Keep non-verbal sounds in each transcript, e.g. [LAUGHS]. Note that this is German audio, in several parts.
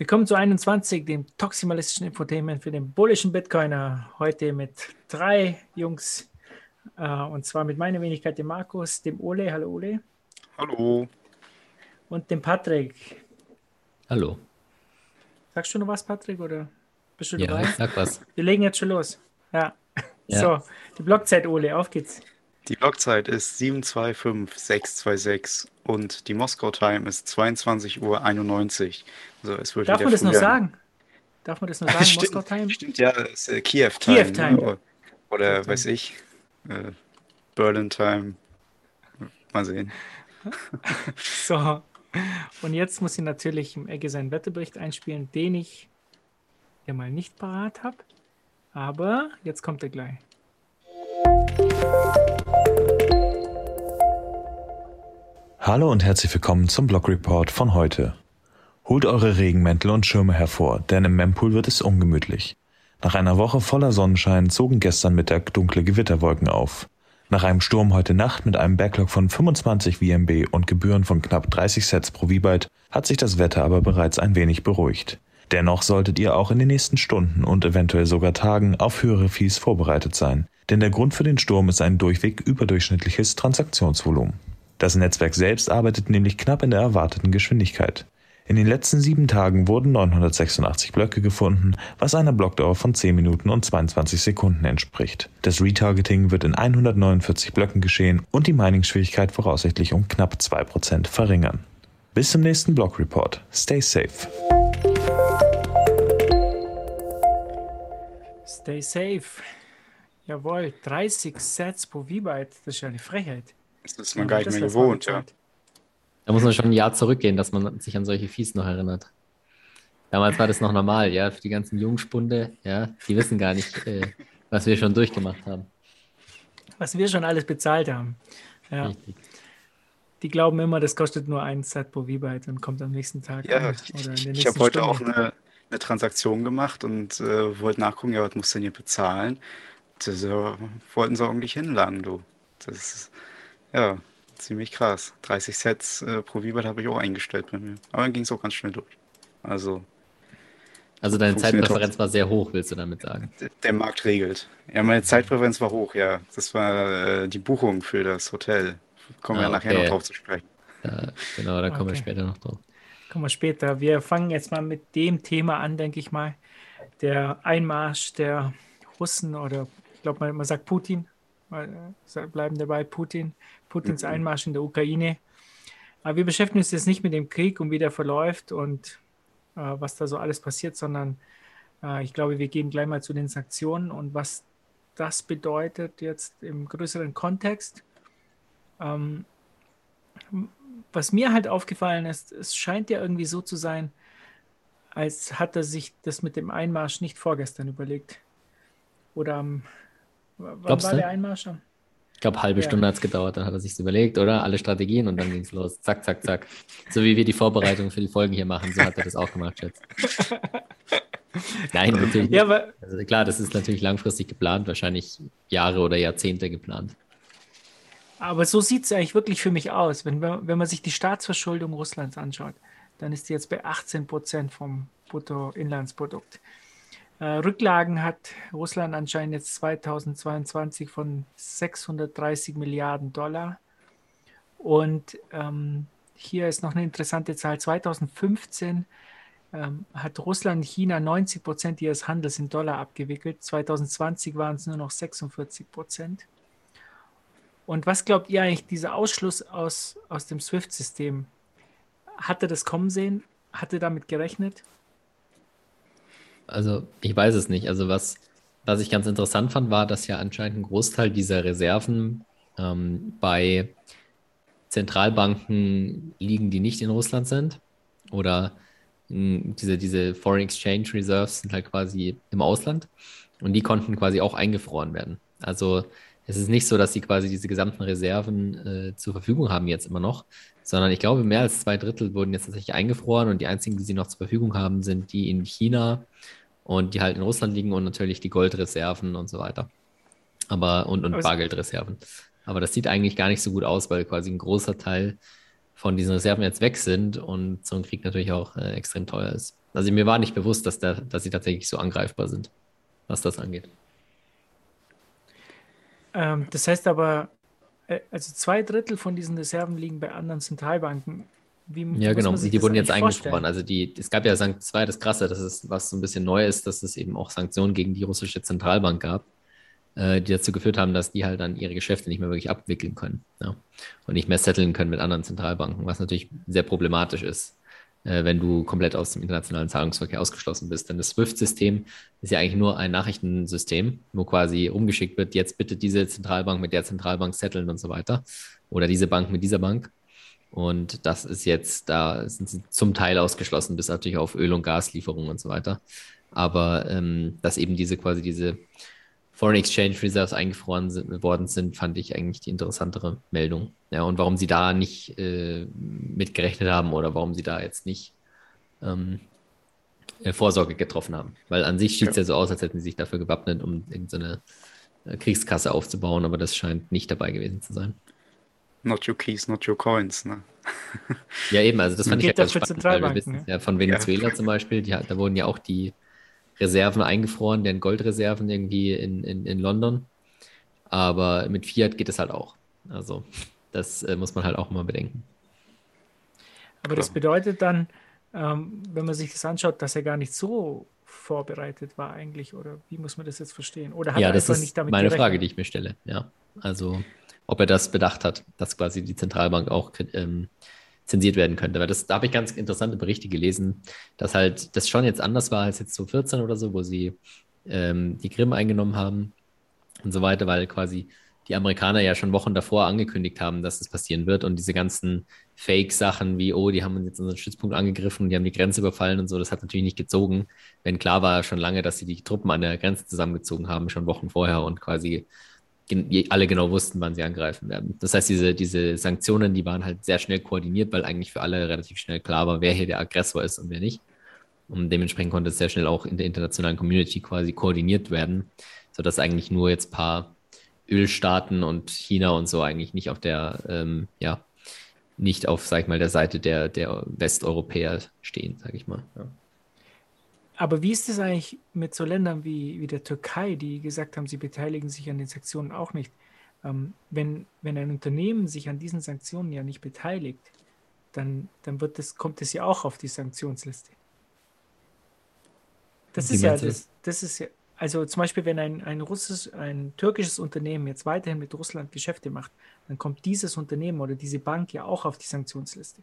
Willkommen zu 21, dem toximalistischen Infotainment für den bullischen Bitcoiner. Heute mit drei Jungs, äh, und zwar mit meiner Wenigkeit, dem Markus, dem Ole, hallo Ole, Hallo. und dem Patrick. Hallo. Sagst du noch was, Patrick, oder bist du Ja, dabei? ich sag was. Wir legen jetzt schon los. Ja. Ja. So, die Blockzeit, Ole, auf geht's. Die Blockzeit ist 725626 und die Moskau Time ist 22.91 Uhr. Also es wird Darf man das noch sagen? Darf man das noch sagen, [LAUGHS] stimmt, Moskau Time? Stimmt, ja, ist äh, Kiew Time. Kiew Time. Ne? Oder Kiew Time. weiß ich, äh, Berlin Time. Mal sehen. [LAUGHS] So, und jetzt muss ich natürlich im Ecke seinen Wetterbericht einspielen, den ich ja mal nicht parat habe. Aber jetzt kommt er gleich. Hallo und herzlich willkommen zum Blog Report von heute. Holt eure Regenmäntel und Schirme hervor, denn im Mempool wird es ungemütlich. Nach einer Woche voller Sonnenschein zogen gestern Mittag dunkle Gewitterwolken auf. Nach einem Sturm heute Nacht mit einem Backlog von 25 VMB und Gebühren von knapp 30 Sets pro V-Byte hat sich das Wetter aber bereits ein wenig beruhigt. Dennoch solltet ihr auch in den nächsten Stunden und eventuell sogar Tagen auf höhere Fees vorbereitet sein, denn der Grund für den Sturm ist ein durchweg überdurchschnittliches Transaktionsvolumen. Das Netzwerk selbst arbeitet nämlich knapp in der erwarteten Geschwindigkeit. In den letzten sieben Tagen wurden 986 Blöcke gefunden, was einer Blockdauer von 10 Minuten und 22 Sekunden entspricht. Das Retargeting wird in 149 Blöcken geschehen und die Mining-Schwierigkeit voraussichtlich um knapp 2% verringern. Bis zum nächsten Block Report. Stay safe. Stay safe. Jawohl, 30 Sets pro V-Byte, das ist ja eine Frechheit. Das ist man gar nicht mehr gewohnt, ja. Da muss man schon ein Jahr zurückgehen, dass man sich an solche Fees noch erinnert. Damals war das noch normal, ja, für die ganzen Jungspunde, ja, die wissen gar nicht, äh, was wir schon durchgemacht haben. Was wir schon alles bezahlt haben. Ja, Richtig. die glauben immer, das kostet nur ein Set pro V-Byte und kommt am nächsten Tag. Ja, ich, oder in der ich habe heute auch Stunde. eine, eine Transaktion gemacht und äh, wollte nachgucken, ja, was muss denn hier bezahlen? Das äh, wollten sie ordentlich hinlangen, du. Das ist, ja, ziemlich krass. 30 Sets äh, pro V-Byte habe ich auch eingestellt bei mir. Aber dann ging es auch ganz schnell durch. Also, Also deine Zeitpräferenz war sehr hoch, willst du damit sagen? der Markt regelt. Ja, meine Zeitpräferenz war hoch, ja. Das war äh, die Buchung für das Hotel. Kommen wir Ah, ja nachher okay. noch drauf zu sprechen. Ja, genau, da kommen wir Okay. später noch drauf. Kommen wir später. Wir fangen jetzt mal mit dem Thema an, denke ich mal. Der Einmarsch der Russen oder ich glaube, man, man sagt Putin, weil, äh, bleiben dabei Putin, Putins Mhm. Einmarsch in der Ukraine. Aber wir beschäftigen uns jetzt nicht mit dem Krieg und wie der verläuft und äh, was da so alles passiert, sondern äh, ich glaube, wir gehen gleich mal zu den Sanktionen und was das bedeutet jetzt im größeren Kontext. Ähm, was mir halt aufgefallen ist, es scheint ja irgendwie so zu sein, als hat er sich das mit dem Einmarsch nicht vorgestern überlegt. Oder am, wann Glaubst war du? der Einmarsch? Ich glaube, halbe Ja. Stunde hat es gedauert, dann hat er sich überlegt, oder? Alle Strategien und dann ging es los. Zack, zack, zack. So wie wir die Vorbereitung für die Folgen hier machen, so hat er das auch gemacht jetzt. [LAUGHS] Nein, natürlich Ja, aber Also klar, das ist natürlich langfristig geplant, wahrscheinlich Jahre oder Jahrzehnte geplant. Aber so sieht es eigentlich wirklich für mich aus. Wenn, wenn man sich die Staatsverschuldung Russlands anschaut, dann ist die jetzt bei 18 Prozent vom Bruttoinlandsprodukt. Äh, Rücklagen hat Russland anscheinend jetzt 2022 von 630 Milliarden Dollar. Und ähm, hier ist noch eine interessante Zahl. 2015 ähm, hat Russland China 90 Prozent ihres Handels in Dollar abgewickelt. 2020 waren es nur noch 46 Prozent. Und was glaubt ihr eigentlich, dieser Ausschluss aus, aus dem SWIFT-System? Hatte das kommen sehen? Hatte damit gerechnet? Also ich weiß es nicht. Also was, was ich ganz interessant fand, war, dass ja anscheinend ein Großteil dieser Reserven ähm, bei Zentralbanken liegen, die nicht in Russland sind. Oder mh, diese, diese Foreign Exchange Reserves sind halt quasi im Ausland. Und die konnten quasi auch eingefroren werden. Also es ist nicht so, dass sie quasi diese gesamten Reserven äh, zur Verfügung haben jetzt immer noch, sondern ich glaube, mehr als zwei Drittel wurden jetzt tatsächlich eingefroren und die einzigen, die sie noch zur Verfügung haben, sind die in China und die halt in Russland liegen und natürlich die Goldreserven und so weiter. Aber und, und Bargeldreserven. Aber das sieht eigentlich gar nicht so gut aus, weil quasi ein großer Teil von diesen Reserven jetzt weg sind und so ein Krieg natürlich auch äh, extrem teuer ist. Also mir war nicht bewusst, dass, der, dass sie tatsächlich so angreifbar sind, was das angeht. Ähm, das heißt aber, äh, also zwei Drittel von diesen Reserven liegen bei anderen Zentralbanken. Wie Ja, genau. Die das wurden jetzt eingefroren. Also die, es gab ja Sank das war ja das Krasse, dass es was so ein bisschen neu ist, dass es eben auch Sanktionen gegen die russische Zentralbank gab, äh, die dazu geführt haben, dass die halt dann ihre Geschäfte nicht mehr wirklich abwickeln können. Ja. Und nicht mehr setteln können mit anderen Zentralbanken, was natürlich sehr problematisch ist, äh, wenn du komplett aus dem internationalen Zahlungsverkehr ausgeschlossen bist. Denn das SWIFT-System ist ja eigentlich nur ein Nachrichtensystem, wo quasi rumgeschickt wird, jetzt bitte diese Zentralbank mit der Zentralbank setteln und so weiter. Oder diese Bank mit dieser Bank. Und das ist jetzt, da sind sie zum Teil ausgeschlossen, bis natürlich auf Öl- und Gaslieferungen und so weiter. Aber ähm, dass eben diese quasi diese Foreign Exchange Reserves eingefroren sind, worden sind, fand ich eigentlich die interessantere Meldung. Ja, und warum sie da nicht äh, mitgerechnet haben oder warum sie da jetzt nicht ähm, äh, Vorsorge getroffen haben. Weil an sich sieht es ja. so aus, als hätten sie sich dafür gewappnet, um irgendeine äh, Kriegskasse aufzubauen, aber das scheint nicht dabei gewesen zu sein. Not your keys, not your coins, ne? Ja, eben, also das fand ich ja Geht ganz das für spannend, weil wir Zentralbanken, wissen ja von Venezuela zum Beispiel, die, da wurden ja auch die Reserven eingefroren, deren Goldreserven irgendwie in, in, in London. Aber mit Fiat geht es halt auch. Also das äh, muss man halt auch mal bedenken. Aber das bedeutet dann, ähm, wenn man sich das anschaut, dass er gar nicht so vorbereitet war eigentlich, oder wie muss man das jetzt verstehen? Oder hat ja, er das einfach ist nicht damit meine gerechnet? Frage, die ich mir stelle. Ja, also ob er das bedacht hat, dass quasi die Zentralbank auch ähm, zensiert werden könnte. Weil das, da habe ich ganz interessante Berichte gelesen, dass halt das schon jetzt anders war als jetzt 2014 oder so, wo sie ähm, die Krim eingenommen haben und so weiter, weil quasi die Amerikaner ja schon Wochen davor angekündigt haben, dass das passieren wird und diese ganzen Fake-Sachen wie, oh, die haben jetzt unseren Stützpunkt angegriffen, die haben die Grenze überfallen und so, das hat natürlich nicht gezogen, wenn klar war schon lange, dass sie die Truppen an der Grenze zusammengezogen haben, schon Wochen vorher und quasi alle genau wussten, wann sie angreifen werden. Das heißt, diese, diese Sanktionen, die waren halt sehr schnell koordiniert, weil eigentlich für alle relativ schnell klar war, wer hier der Aggressor ist und wer nicht. Und dementsprechend konnte es sehr schnell auch in der internationalen Community quasi koordiniert werden, sodass eigentlich nur jetzt ein paar Ölstaaten und China und so eigentlich nicht auf der, ähm, ja, nicht auf, sag ich mal, der Seite der, der Westeuropäer stehen, sag ich mal. Ja. Aber wie ist es eigentlich mit so Ländern wie, wie der Türkei, die gesagt haben, sie beteiligen sich an den Sanktionen auch nicht? Ähm, wenn, wenn ein Unternehmen sich an diesen Sanktionen ja nicht beteiligt, dann, dann wird das, kommt es ja auch auf die Sanktionsliste. Das Wie ist ja, das, das ist ja, also zum Beispiel, wenn ein, ein russisches, ein türkisches Unternehmen jetzt weiterhin mit Russland Geschäfte macht, dann kommt dieses Unternehmen oder diese Bank ja auch auf die Sanktionsliste.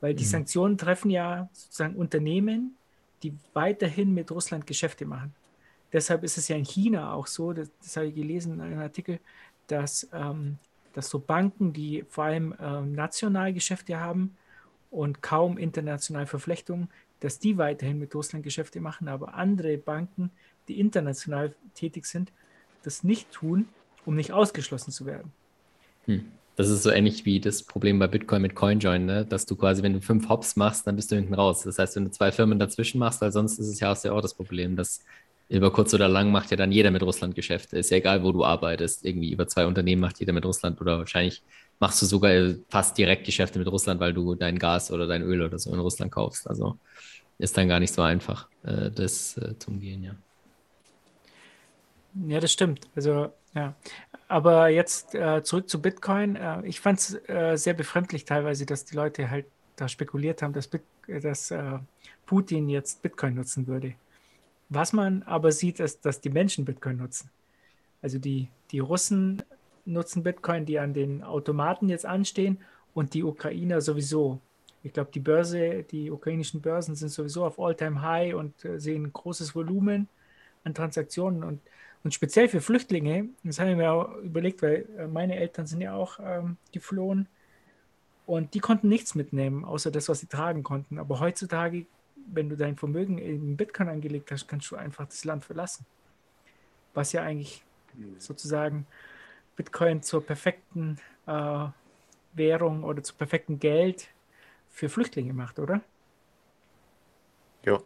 Weil die Mhm. Sanktionen treffen ja sozusagen Unternehmen, die weiterhin mit Russland Geschäfte machen. Deshalb ist es ja in China auch so, das, das habe ich gelesen in einem Artikel, dass, ähm, dass so Banken, die vor allem ähm, national Geschäfte haben und kaum international Verflechtungen, dass die weiterhin mit Russland Geschäfte machen, aber andere Banken, die international tätig sind, das nicht tun, um nicht ausgeschlossen zu werden. Hm. Das ist so ähnlich wie das Problem bei Bitcoin mit CoinJoin, ne? dass du quasi, wenn du fünf Hops machst, dann bist du hinten raus. Das heißt, wenn du zwei Firmen dazwischen machst, weil sonst ist es ja, du ja auch das Problem, dass über kurz oder lang macht ja dann jeder mit Russland Geschäfte. Ist ja egal, wo du arbeitest. Irgendwie über zwei Unternehmen macht jeder mit Russland oder wahrscheinlich machst du sogar fast direkt Geschäfte mit Russland, weil du dein Gas oder dein Öl oder so in Russland kaufst. Also ist dann gar nicht so einfach, äh, das äh, zu umgehen, ja. Ja, das stimmt. Also, ja. Aber jetzt äh, zurück zu Bitcoin. Äh, ich fand es äh, sehr befremdlich teilweise, dass die Leute halt da spekuliert haben, dass, Bit dass äh, Putin jetzt Bitcoin nutzen würde. Was man aber sieht, ist, dass die Menschen Bitcoin nutzen. Also die, die Russen nutzen Bitcoin, die an den Automaten jetzt anstehen und die Ukrainer sowieso. Ich glaube, die Börse, die ukrainischen Börsen sind sowieso auf All-Time-High und äh, sehen großes Volumen an Transaktionen und und speziell für Flüchtlinge, das habe ich mir auch überlegt, weil äh, meine Eltern sind ja auch ähm, geflohen und die konnten nichts mitnehmen, außer das, was sie tragen konnten. Aber heutzutage, wenn du dein Vermögen in Bitcoin angelegt hast, kannst du einfach das Land verlassen. Was ja eigentlich sozusagen Bitcoin zur perfekten äh, Währung oder zu perfektem Geld für Flüchtlinge macht, oder? Ja.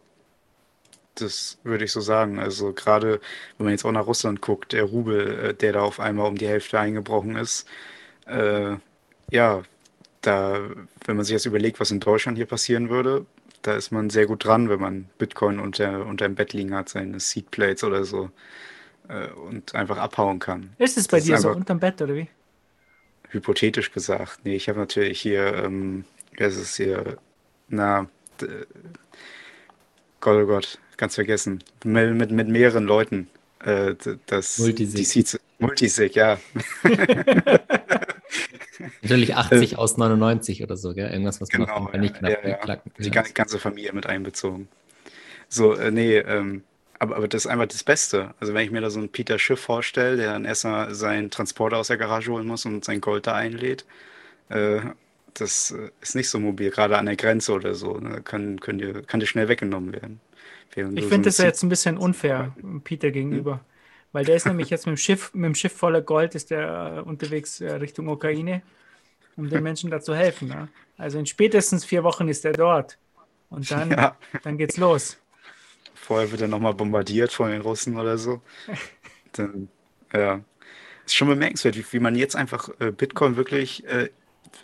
Das würde ich so sagen. Also gerade wenn man jetzt auch nach Russland guckt, der Rubel, äh, der da auf einmal um die Hälfte eingebrochen ist, äh, ja, da, wenn man sich jetzt überlegt, was in Deutschland hier passieren würde, da ist man sehr gut dran, wenn man Bitcoin unter, unter dem Bett liegen hat, seine Seedplates oder so, äh, und einfach abhauen kann. Ist es bei Das dir so unterm Bett oder wie? hypothetisch gesagt. Nee, ich habe natürlich hier, ähm, es ist hier, na, Gott, oh Gott, ganz vergessen. Mit, mit, mit mehreren Leuten. Äh, das, Multisig. Multisig, ja. [LAUGHS] Natürlich 80 aus 99 oder so, gell? Irgendwas, was man Genau, Fall nicht knapp ja, ja. knacken Die ganze Familie mit einbezogen. So, äh, nee, ähm, aber, aber das ist einfach das Beste. Also wenn ich mir da so einen Peter Schiff vorstelle, der dann erstmal seinen Transporter aus der Garage holen muss und sein Gold da einlädt, äh, das äh, ist nicht so mobil, gerade an der Grenze oder so. Ne? Kann, können dir, kann dir schnell weggenommen werden. Ich finde das ja jetzt ein bisschen unfair Peter gegenüber. Weil der ist nämlich jetzt mit dem Schiff, mit dem Schiff voller Gold ist der äh, unterwegs äh, Richtung Ukraine, um den Menschen da zu helfen. Ne? Also in spätestens vier Wochen ist er dort. Und dann, [LAUGHS] Ja. dann geht's los. Vorher wird er nochmal bombardiert von den Russen oder so. [LAUGHS] Dann, ja. Ist schon bemerkenswert, wie, wie man jetzt einfach äh, Bitcoin wirklich, äh,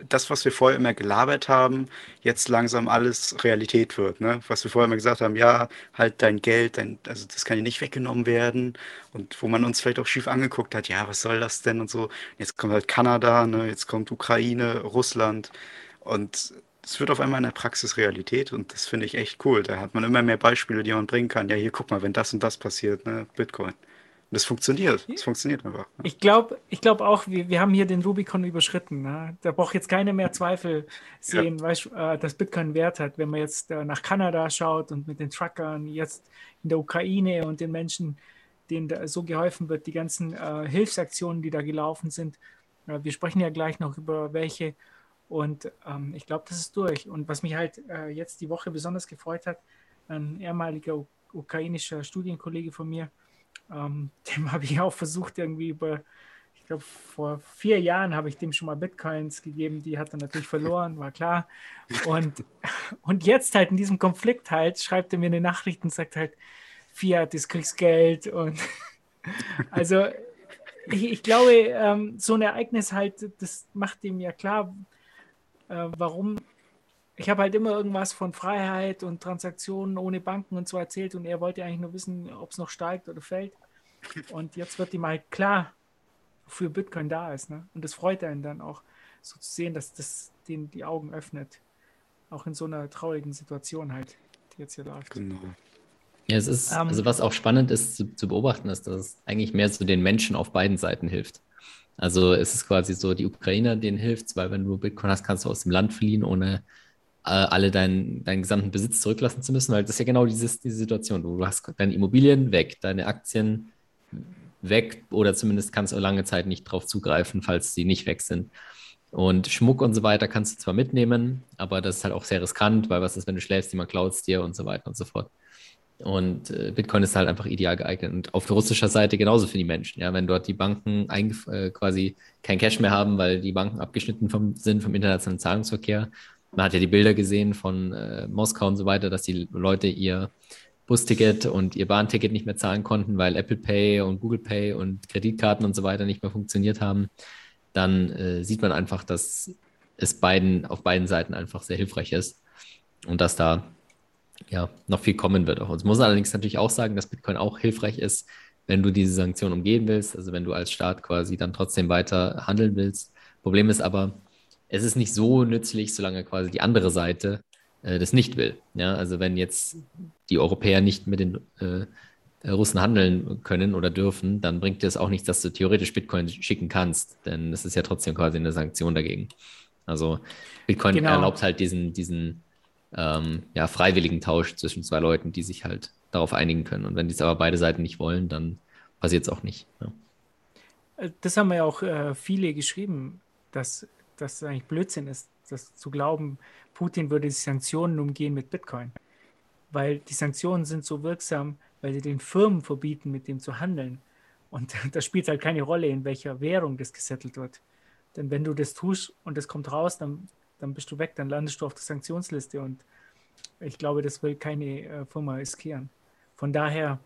das, was wir vorher immer gelabert haben, jetzt langsam alles Realität wird. Ne? Was wir vorher immer gesagt haben, ja, halt dein Geld, dein, also das kann dir nicht weggenommen werden. Und wo man uns vielleicht auch schief angeguckt hat, ja, was soll das denn und so. Jetzt kommt halt Kanada, ne? jetzt kommt Ukraine, Russland. Und es wird auf einmal in der Praxis Realität und das finde ich echt cool. Da hat man immer mehr Beispiele, die man bringen kann. Ja, hier, guck mal, wenn das und das passiert, ne, Bitcoin. Und das funktioniert. Das funktioniert einfach. Ne? Ich glaube ich glaub auch, wir, wir haben hier den Rubikon überschritten. Ne? Da braucht jetzt keiner mehr Zweifel sehen, weißt, du, äh, dass Bitcoin Wert hat. Wenn man jetzt äh, nach Kanada schaut und mit den Truckern, jetzt in der Ukraine und den Menschen, denen da so geholfen wird, die ganzen äh, Hilfsaktionen, die da gelaufen sind. Äh, wir sprechen ja gleich noch über welche. Und ähm, ich glaube, das ist durch. Und was mich halt äh, jetzt die Woche besonders gefreut hat, ein ehemaliger ukrainischer Studienkollege von mir, ähm, [LAUGHS] dem habe ich auch versucht, irgendwie über, ich glaube, vor vier Jahren habe ich dem schon mal Bitcoins gegeben, die hat er natürlich verloren, war klar. Und, [LAUGHS] und jetzt halt in diesem Konflikt halt, schreibt er mir eine Nachricht und sagt halt, Fiat ist Kriegsgeld und [LAUGHS] also ich, ich glaube, ähm, so ein Ereignis halt, das macht ihm ja klar, äh, warum. Ich habe halt immer irgendwas von Freiheit und Transaktionen ohne Banken und so erzählt und er wollte eigentlich nur wissen, ob es noch steigt oder fällt. Und jetzt wird ihm halt klar, wofür Bitcoin da ist. Ne? Und das freut einen dann auch, so zu sehen, dass das den die Augen öffnet. Auch in so einer traurigen Situation halt, die jetzt hier läuft. Genau. Ja, es ist, Ähm, also was auch spannend ist zu, zu beobachten, ist, dass es eigentlich mehr so den Menschen auf beiden Seiten hilft. Also es ist quasi so, die Ukrainer, denen hilft weil wenn du Bitcoin hast, kannst du aus dem Land fliehen, ohne alle deinen, deinen gesamten Besitz zurücklassen zu müssen, weil das ist ja genau dieses, diese Situation. Du hast deine Immobilien weg, deine Aktien weg oder zumindest kannst du lange Zeit nicht drauf zugreifen, falls sie nicht weg sind. Und Schmuck und so weiter kannst du zwar mitnehmen, aber das ist halt auch sehr riskant, weil was ist, wenn du schläfst, jemand klaut es dir und so weiter und so fort. Und äh, Bitcoin ist halt einfach ideal geeignet. Und auf russischer Seite genauso für die Menschen. Ja, wenn dort die Banken äh, quasi kein Cash mehr haben, weil die Banken abgeschnitten vom, sind vom internationalen Zahlungsverkehr. Man hat ja die Bilder gesehen von äh, Moskau und so weiter, dass die Leute ihr Busticket und ihr Bahnticket nicht mehr zahlen konnten, weil Apple Pay und Google Pay und Kreditkarten und so weiter nicht mehr funktioniert haben. Dann äh, sieht man einfach, dass es beiden auf beiden Seiten einfach sehr hilfreich ist und dass da ja, noch viel kommen wird auch. Und es muss allerdings natürlich auch sagen, dass Bitcoin auch hilfreich ist, wenn du diese Sanktionen umgehen willst, also wenn du als Staat quasi dann trotzdem weiter handeln willst. Problem ist aber, es ist nicht so nützlich, solange quasi die andere Seite äh, das nicht will. Ja, also wenn jetzt die Europäer nicht mit den äh, Russen handeln können oder dürfen, dann bringt es auch nichts, dass du theoretisch Bitcoin schicken kannst, denn es ist ja trotzdem quasi eine Sanktion dagegen. Also Bitcoin Genau. erlaubt halt diesen, diesen ähm, ja, freiwilligen Tausch zwischen zwei Leuten, die sich halt darauf einigen können. Und wenn dies aber beide Seiten nicht wollen, dann passiert es auch nicht. Ja. Äh, Das haben ja auch äh, viele geschrieben, dass das eigentlich Blödsinn ist, das zu glauben, Putin würde die Sanktionen umgehen mit Bitcoin. Weil die Sanktionen sind so wirksam, weil sie den Firmen verbieten, mit dem zu handeln. Und [LAUGHS] da spielt halt keine Rolle, in welcher Währung das gesettelt wird. Denn wenn du das tust und das kommt raus, dann, dann bist du weg, dann landest du auf der Sanktionsliste. Und ich glaube, das will keine äh, Firma riskieren. Von daher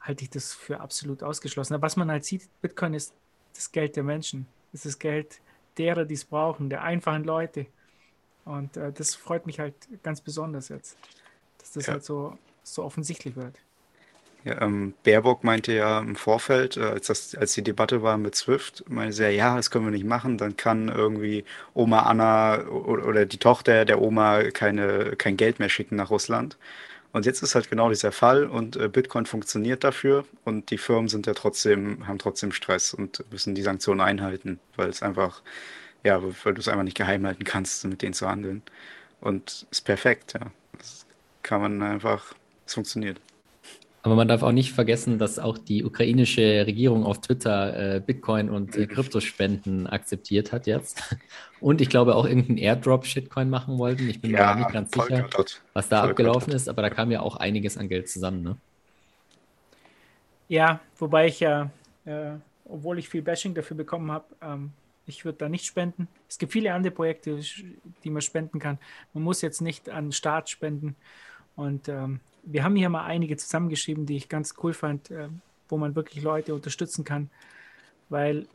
halte ich das für absolut ausgeschlossen. Aber was man halt sieht, Bitcoin ist das Geld der Menschen. Es ist das Geld derer, die es brauchen, der einfachen Leute. Und äh, das freut mich halt ganz besonders jetzt, dass das Ja. halt so, so offensichtlich wird. Ja, ähm, Baerbock meinte ja im Vorfeld, äh, als das, als die Debatte war mit SWIFT, meinte sie ja, ja, das können wir nicht machen, dann kann irgendwie Oma Anna oder, oder die Tochter der Oma keine, kein Geld mehr schicken nach Russland. Und jetzt ist halt genau dieser Fall und äh, Bitcoin funktioniert dafür und die Firmen sind ja trotzdem, haben trotzdem Stress und müssen die Sanktionen einhalten, weil es einfach, ja, weil du es einfach nicht geheim halten kannst, mit denen zu handeln. Und ist perfekt, ja. Das kann man einfach, es funktioniert. Aber man darf auch nicht vergessen, dass auch die ukrainische Regierung auf Twitter äh, Bitcoin und äh, Kryptospenden akzeptiert hat jetzt. [LAUGHS] Und ich glaube auch irgendeinen Airdrop-Shitcoin machen wollten. Ich bin mir aber nicht ganz sicher, Vollgott. was da Vollgott. abgelaufen ist, aber da kam ja auch einiges an Geld zusammen. Ne? Ja, wobei ich ja, äh, obwohl ich viel Bashing dafür bekommen habe, ähm, ich würde da nicht spenden. Es gibt viele andere Projekte, die man spenden kann. Man muss jetzt nicht an den Staat spenden. Und ähm, wir haben hier mal einige zusammengeschrieben, die ich ganz cool fand, äh, wo man wirklich Leute unterstützen kann. Weil,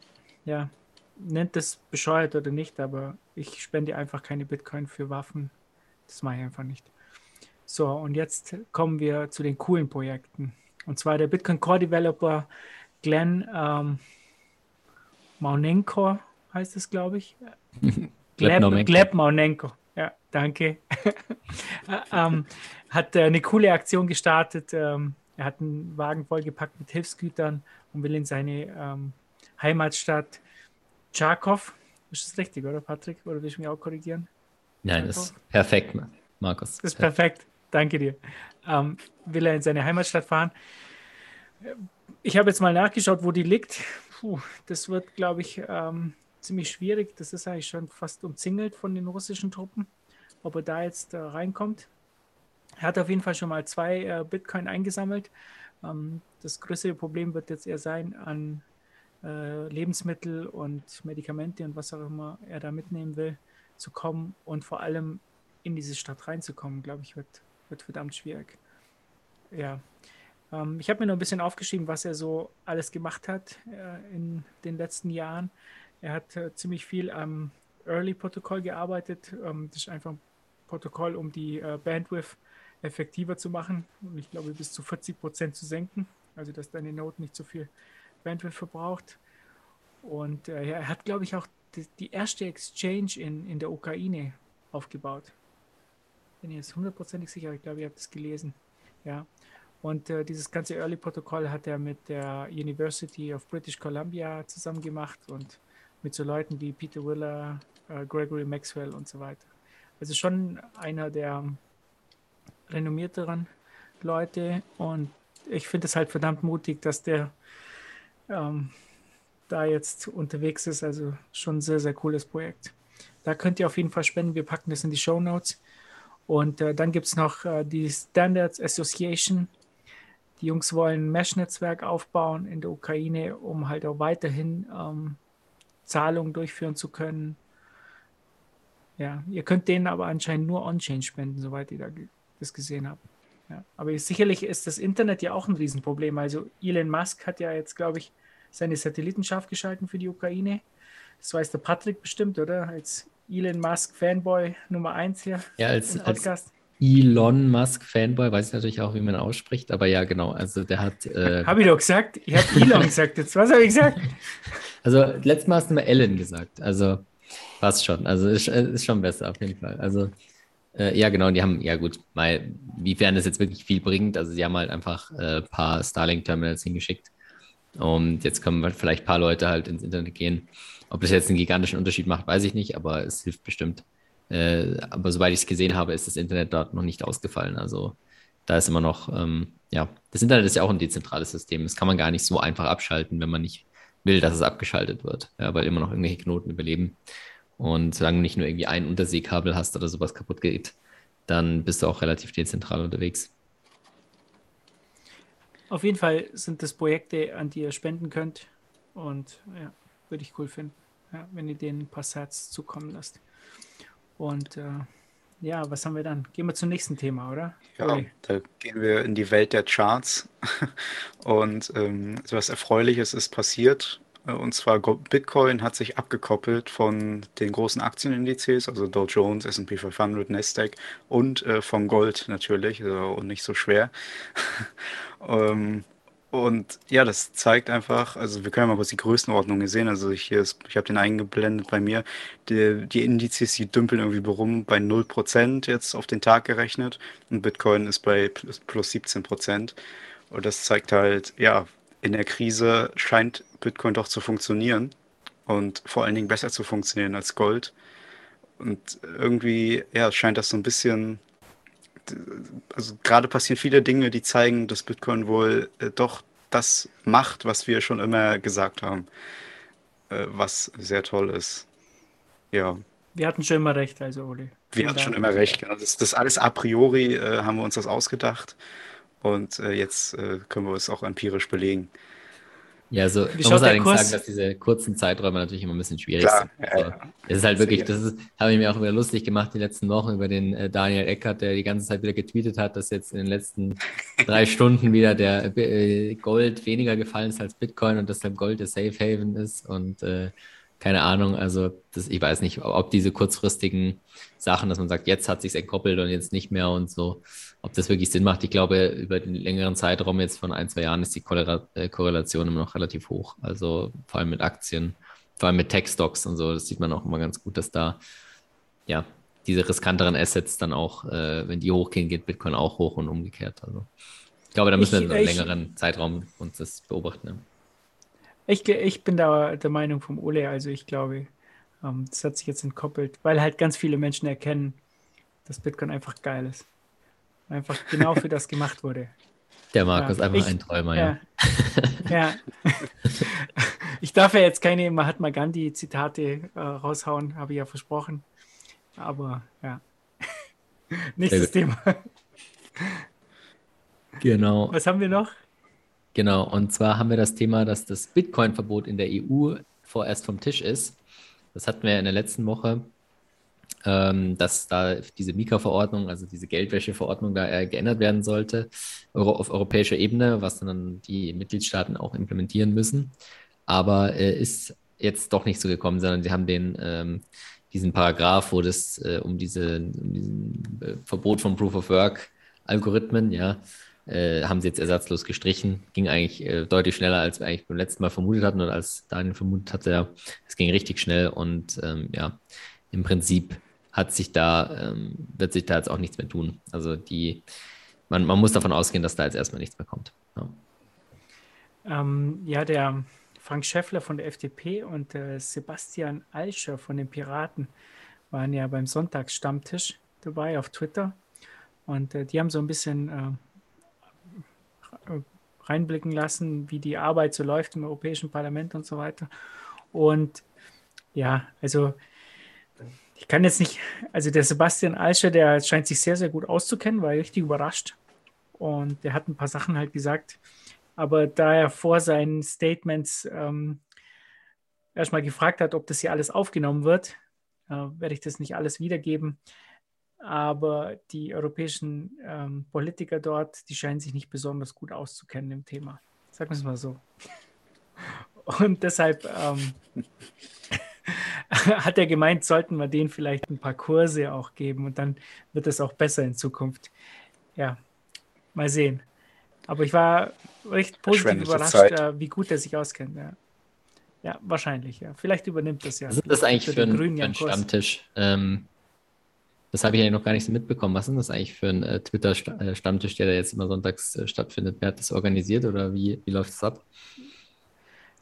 ja, nennt das bescheuert oder nicht, aber ich spende einfach keine Bitcoin für Waffen. Das mache ich einfach nicht. So, und jetzt kommen wir zu den coolen Projekten. Und zwar der Bitcoin Core Developer Glenn ähm, Maunenko heißt es, glaube ich. [LAUGHS] Gleb. Gleb Maunenko. Danke. [LAUGHS] ähm, hat äh, eine coole Aktion gestartet. Ähm, er hat einen Wagen vollgepackt mit Hilfsgütern und will in seine ähm, Heimatstadt Charkow. Ist das richtig, oder Patrick? Oder willst du mich auch korrigieren? Nein, das ist perfekt, Markus. Das ist perfekt. Danke dir. Ähm, will er in seine Heimatstadt fahren. Ich habe jetzt mal nachgeschaut, wo die liegt. Puh, das wird, glaube ich, ähm, ziemlich schwierig. Das ist eigentlich schon fast umzingelt von den russischen Truppen, ob er da jetzt äh, reinkommt. Er hat auf jeden Fall schon mal zwei äh, Bitcoin eingesammelt. Ähm, das größere Problem wird jetzt eher sein, an äh, Lebensmittel und Medikamente und was auch immer er da mitnehmen will, zu kommen und vor allem in diese Stadt reinzukommen, glaube ich, wird, wird verdammt schwierig. Ja. Ähm, ich habe mir noch ein bisschen aufgeschrieben, was er so alles gemacht hat äh, in den letzten Jahren. Er hat äh, ziemlich viel am Early-Protokoll gearbeitet. Ähm, das ist einfach ein Protokoll, um die äh, Bandwidth effektiver zu machen und ich glaube bis zu 40 Prozent zu senken. Also dass deine Node nicht so viel Bandwidth verbraucht. Und äh, er hat, glaube ich, auch die, die erste Exchange in, in der Ukraine aufgebaut. Bin jetzt hundertprozentig sicher, ich glaube, ihr habt es gelesen. Ja. Und äh, dieses ganze Early-Protokoll hat er mit der University of British Columbia zusammen gemacht und mit so Leuten wie Peter Willer, äh, Gregory Maxwell und so weiter. Also schon einer der renommierteren Leute und ich finde es halt verdammt mutig, dass der ähm, da jetzt unterwegs ist. Also schon ein sehr, sehr cooles Projekt. Da könnt ihr auf jeden Fall spenden. Wir packen das in die Show Notes. Und äh, dann gibt es noch äh, die Standards Association. Die Jungs wollen ein Mesh-Netzwerk aufbauen in der Ukraine, um halt auch weiterhin ähm, Zahlungen durchführen zu können. Ja, ihr könnt denen aber anscheinend nur On-Chain spenden, soweit ihr da das gesehen habt. Ja, aber sicherlich ist das Internet ja auch ein Riesenproblem. Also Elon Musk hat ja jetzt, glaube ich, seine Satelliten scharf geschalten für die Ukraine. Das weiß der Patrick bestimmt, oder? Als Elon Musk Fanboy Nummer 1 hier Ja, als, als Podcast. Elon Musk Fanboy, weiß ich natürlich auch, wie man ausspricht, aber ja, genau. Also der hat. Äh, Habe ich doch gesagt. Ich habe Elon [LAUGHS] gesagt jetzt. Was habe ich gesagt? also letztes Mal hast du mal Ellen gesagt. Also passt schon. Also ist, ist schon besser auf jeden Fall. Also äh, ja, genau. Die haben, ja gut, mal, wiefern das jetzt wirklich viel bringt. Also sie haben halt einfach ein äh, paar Starlink-Terminals hingeschickt. Und jetzt können vielleicht ein paar Leute halt ins Internet gehen. Ob das jetzt einen gigantischen Unterschied macht, weiß ich nicht, aber es hilft bestimmt. Äh, aber soweit ich es gesehen habe, ist das Internet dort noch nicht ausgefallen. Also da ist immer noch, ähm, ja, das Internet ist ja auch ein dezentrales System. Das kann man gar nicht so einfach abschalten, wenn man nicht will, dass es abgeschaltet wird, ja, weil immer noch irgendwelche Knoten überleben. Und solange du nicht nur irgendwie ein Unterseekabel hast oder sowas kaputt geht, dann bist du auch relativ dezentral unterwegs. Auf jeden Fall sind das Projekte, an die ihr spenden könnt. Und ja, würde ich cool finden, ja, wenn ihr denen ein paar Sats zukommen lasst. Und äh, ja, was haben wir dann? Gehen wir zum nächsten Thema, oder? Ja, Uli? da gehen wir in die Welt der Charts. [LAUGHS] Und ähm, etwas Erfreuliches ist passiert. Äh, Und zwar Bitcoin hat sich abgekoppelt von den großen Aktienindizes, also Dow Jones, S&P 500, Nasdaq und äh, vom Gold natürlich, also, und nicht so schwer. [LAUGHS] Ähm, und ja, das zeigt einfach, also wir können mal kurz die Größenordnung sehen. Also hier ist, ich habe den eingeblendet bei mir. Die, die Indizes, die dümpeln irgendwie rum bei 0% jetzt auf den Tag gerechnet. Und Bitcoin ist bei plus, plus 17%. Und das zeigt halt, ja, in der Krise scheint Bitcoin doch zu funktionieren. Und vor allen Dingen besser zu funktionieren als Gold. Und irgendwie, ja, scheint das so ein bisschen also gerade passieren viele Dinge, die zeigen, dass Bitcoin wohl äh, doch das macht, was wir schon immer gesagt haben, äh, was sehr toll ist. Ja, Wir hatten schon immer recht, also Uli. wir hatten schon immer recht. Genau. Das, das alles a priori äh, haben wir uns das ausgedacht und äh, jetzt äh, können wir es auch empirisch belegen. Ja, also man Wie muss schaut der allerdings Kurs- sagen, dass diese kurzen Zeiträume natürlich immer ein bisschen schwierig Klar, sind. ja, Also, ja. es ist halt wirklich, das ist, habe ich mir auch wieder lustig gemacht die letzten Wochen über den äh, Daniel Eckert, der die ganze Zeit wieder getweetet hat, dass jetzt in den letzten [LAUGHS] drei Stunden wieder der äh, Gold weniger gefallen ist als Bitcoin und deshalb Gold der Safe Haven ist und äh, keine Ahnung, also das, ich weiß nicht, ob diese kurzfristigen Sachen, dass man sagt, jetzt hat sich's entkoppelt und jetzt nicht mehr und so, ob das wirklich Sinn macht. Ich glaube, über den längeren Zeitraum jetzt von ein, zwei Jahren ist die äh, Korrelation immer noch relativ hoch. Also vor allem mit Aktien, vor allem mit Tech-Stocks und so, das sieht man auch immer ganz gut, dass da ja diese riskanteren Assets dann auch, äh, wenn die hochgehen, geht Bitcoin auch hoch und umgekehrt. Also ich glaube, da müssen wir Ich- in einem ich- längeren Zeitraum uns das beobachten. Ich, ich bin da der Meinung vom Ole, also ich glaube, ähm, das hat sich jetzt entkoppelt, weil halt ganz viele Menschen erkennen, dass Bitcoin einfach geil ist. Einfach genau für das gemacht wurde. [LAUGHS] Der Markus Ja, einfach ich- ein Träumer, ja. Ja. [LAUGHS] ja. [LAUGHS] Ich darf ja jetzt keine Mahatma Gandhi-Zitate äh, raushauen, habe ich ja versprochen. Aber ja. Nächstes. Thema. Genau. Was haben wir noch? Genau, und zwar haben wir das Thema, dass das Bitcoin-Verbot in der EU vorerst vom Tisch ist. Das hatten wir in der letzten Woche, ähm, dass da diese Mika-Verordnung, also diese Geldwäsche-Verordnung da äh, geändert werden sollte euro auf europäischer Ebene, was dann die Mitgliedstaaten auch implementieren müssen. Aber äh, ist jetzt doch nicht so gekommen, sondern sie haben den ähm, diesen Paragraph, wo das äh, um diese um diesen äh, Verbot von Proof of Work Algorithmen, ja, äh, haben sie jetzt ersatzlos gestrichen. Ging eigentlich äh, deutlich schneller, als wir eigentlich beim letzten Mal vermutet hatten und als Daniel vermutet hatte. Es ging richtig schnell und ähm, ja, im Prinzip hat sich da, ähm, wird sich da jetzt auch nichts mehr tun. Also die, man, man muss davon ausgehen, dass da jetzt erstmal nichts mehr kommt. Ja. Ähm, ja, der Frank Schäffler von der FDP und äh, Sebastian Alscher von den Piraten waren ja beim Sonntagsstammtisch dabei auf Twitter. Und äh, die haben so ein bisschen äh, reinblicken lassen, wie die Arbeit so läuft im Europäischen Parlament und so weiter. Und ja, also ich kann jetzt nicht, also der Sebastian Alscher, der scheint sich sehr, sehr gut auszukennen, war richtig überrascht. Und der hat ein paar Sachen halt gesagt. Aber da er vor seinen Statements ähm, erstmal gefragt hat, ob das hier alles aufgenommen wird, äh, werde ich das nicht alles wiedergeben. Aber die europäischen ähm, Politiker dort, die scheinen sich nicht besonders gut auszukennen im Thema. Sagen wir es mal so. [LAUGHS] Und deshalb ähm, [LAUGHS] hat er gemeint, sollten wir denen vielleicht ein paar Kurse auch geben und dann wird es auch besser in Zukunft. Ja, mal sehen. Aber ich war recht positiv überrascht, Zeit. äh, wie gut er sich auskennt. Ja. ja, wahrscheinlich. Ja. Vielleicht übernimmt das ja. Was ist das eigentlich für den ein, Grünen für einen. Stammtisch? Ähm, das habe ich ja noch gar nicht so mitbekommen. Was ist denn das eigentlich für ein äh, Twitter-Stammtisch, der da jetzt immer sonntags äh, stattfindet? Wer hat das organisiert oder wie, wie läuft es ab?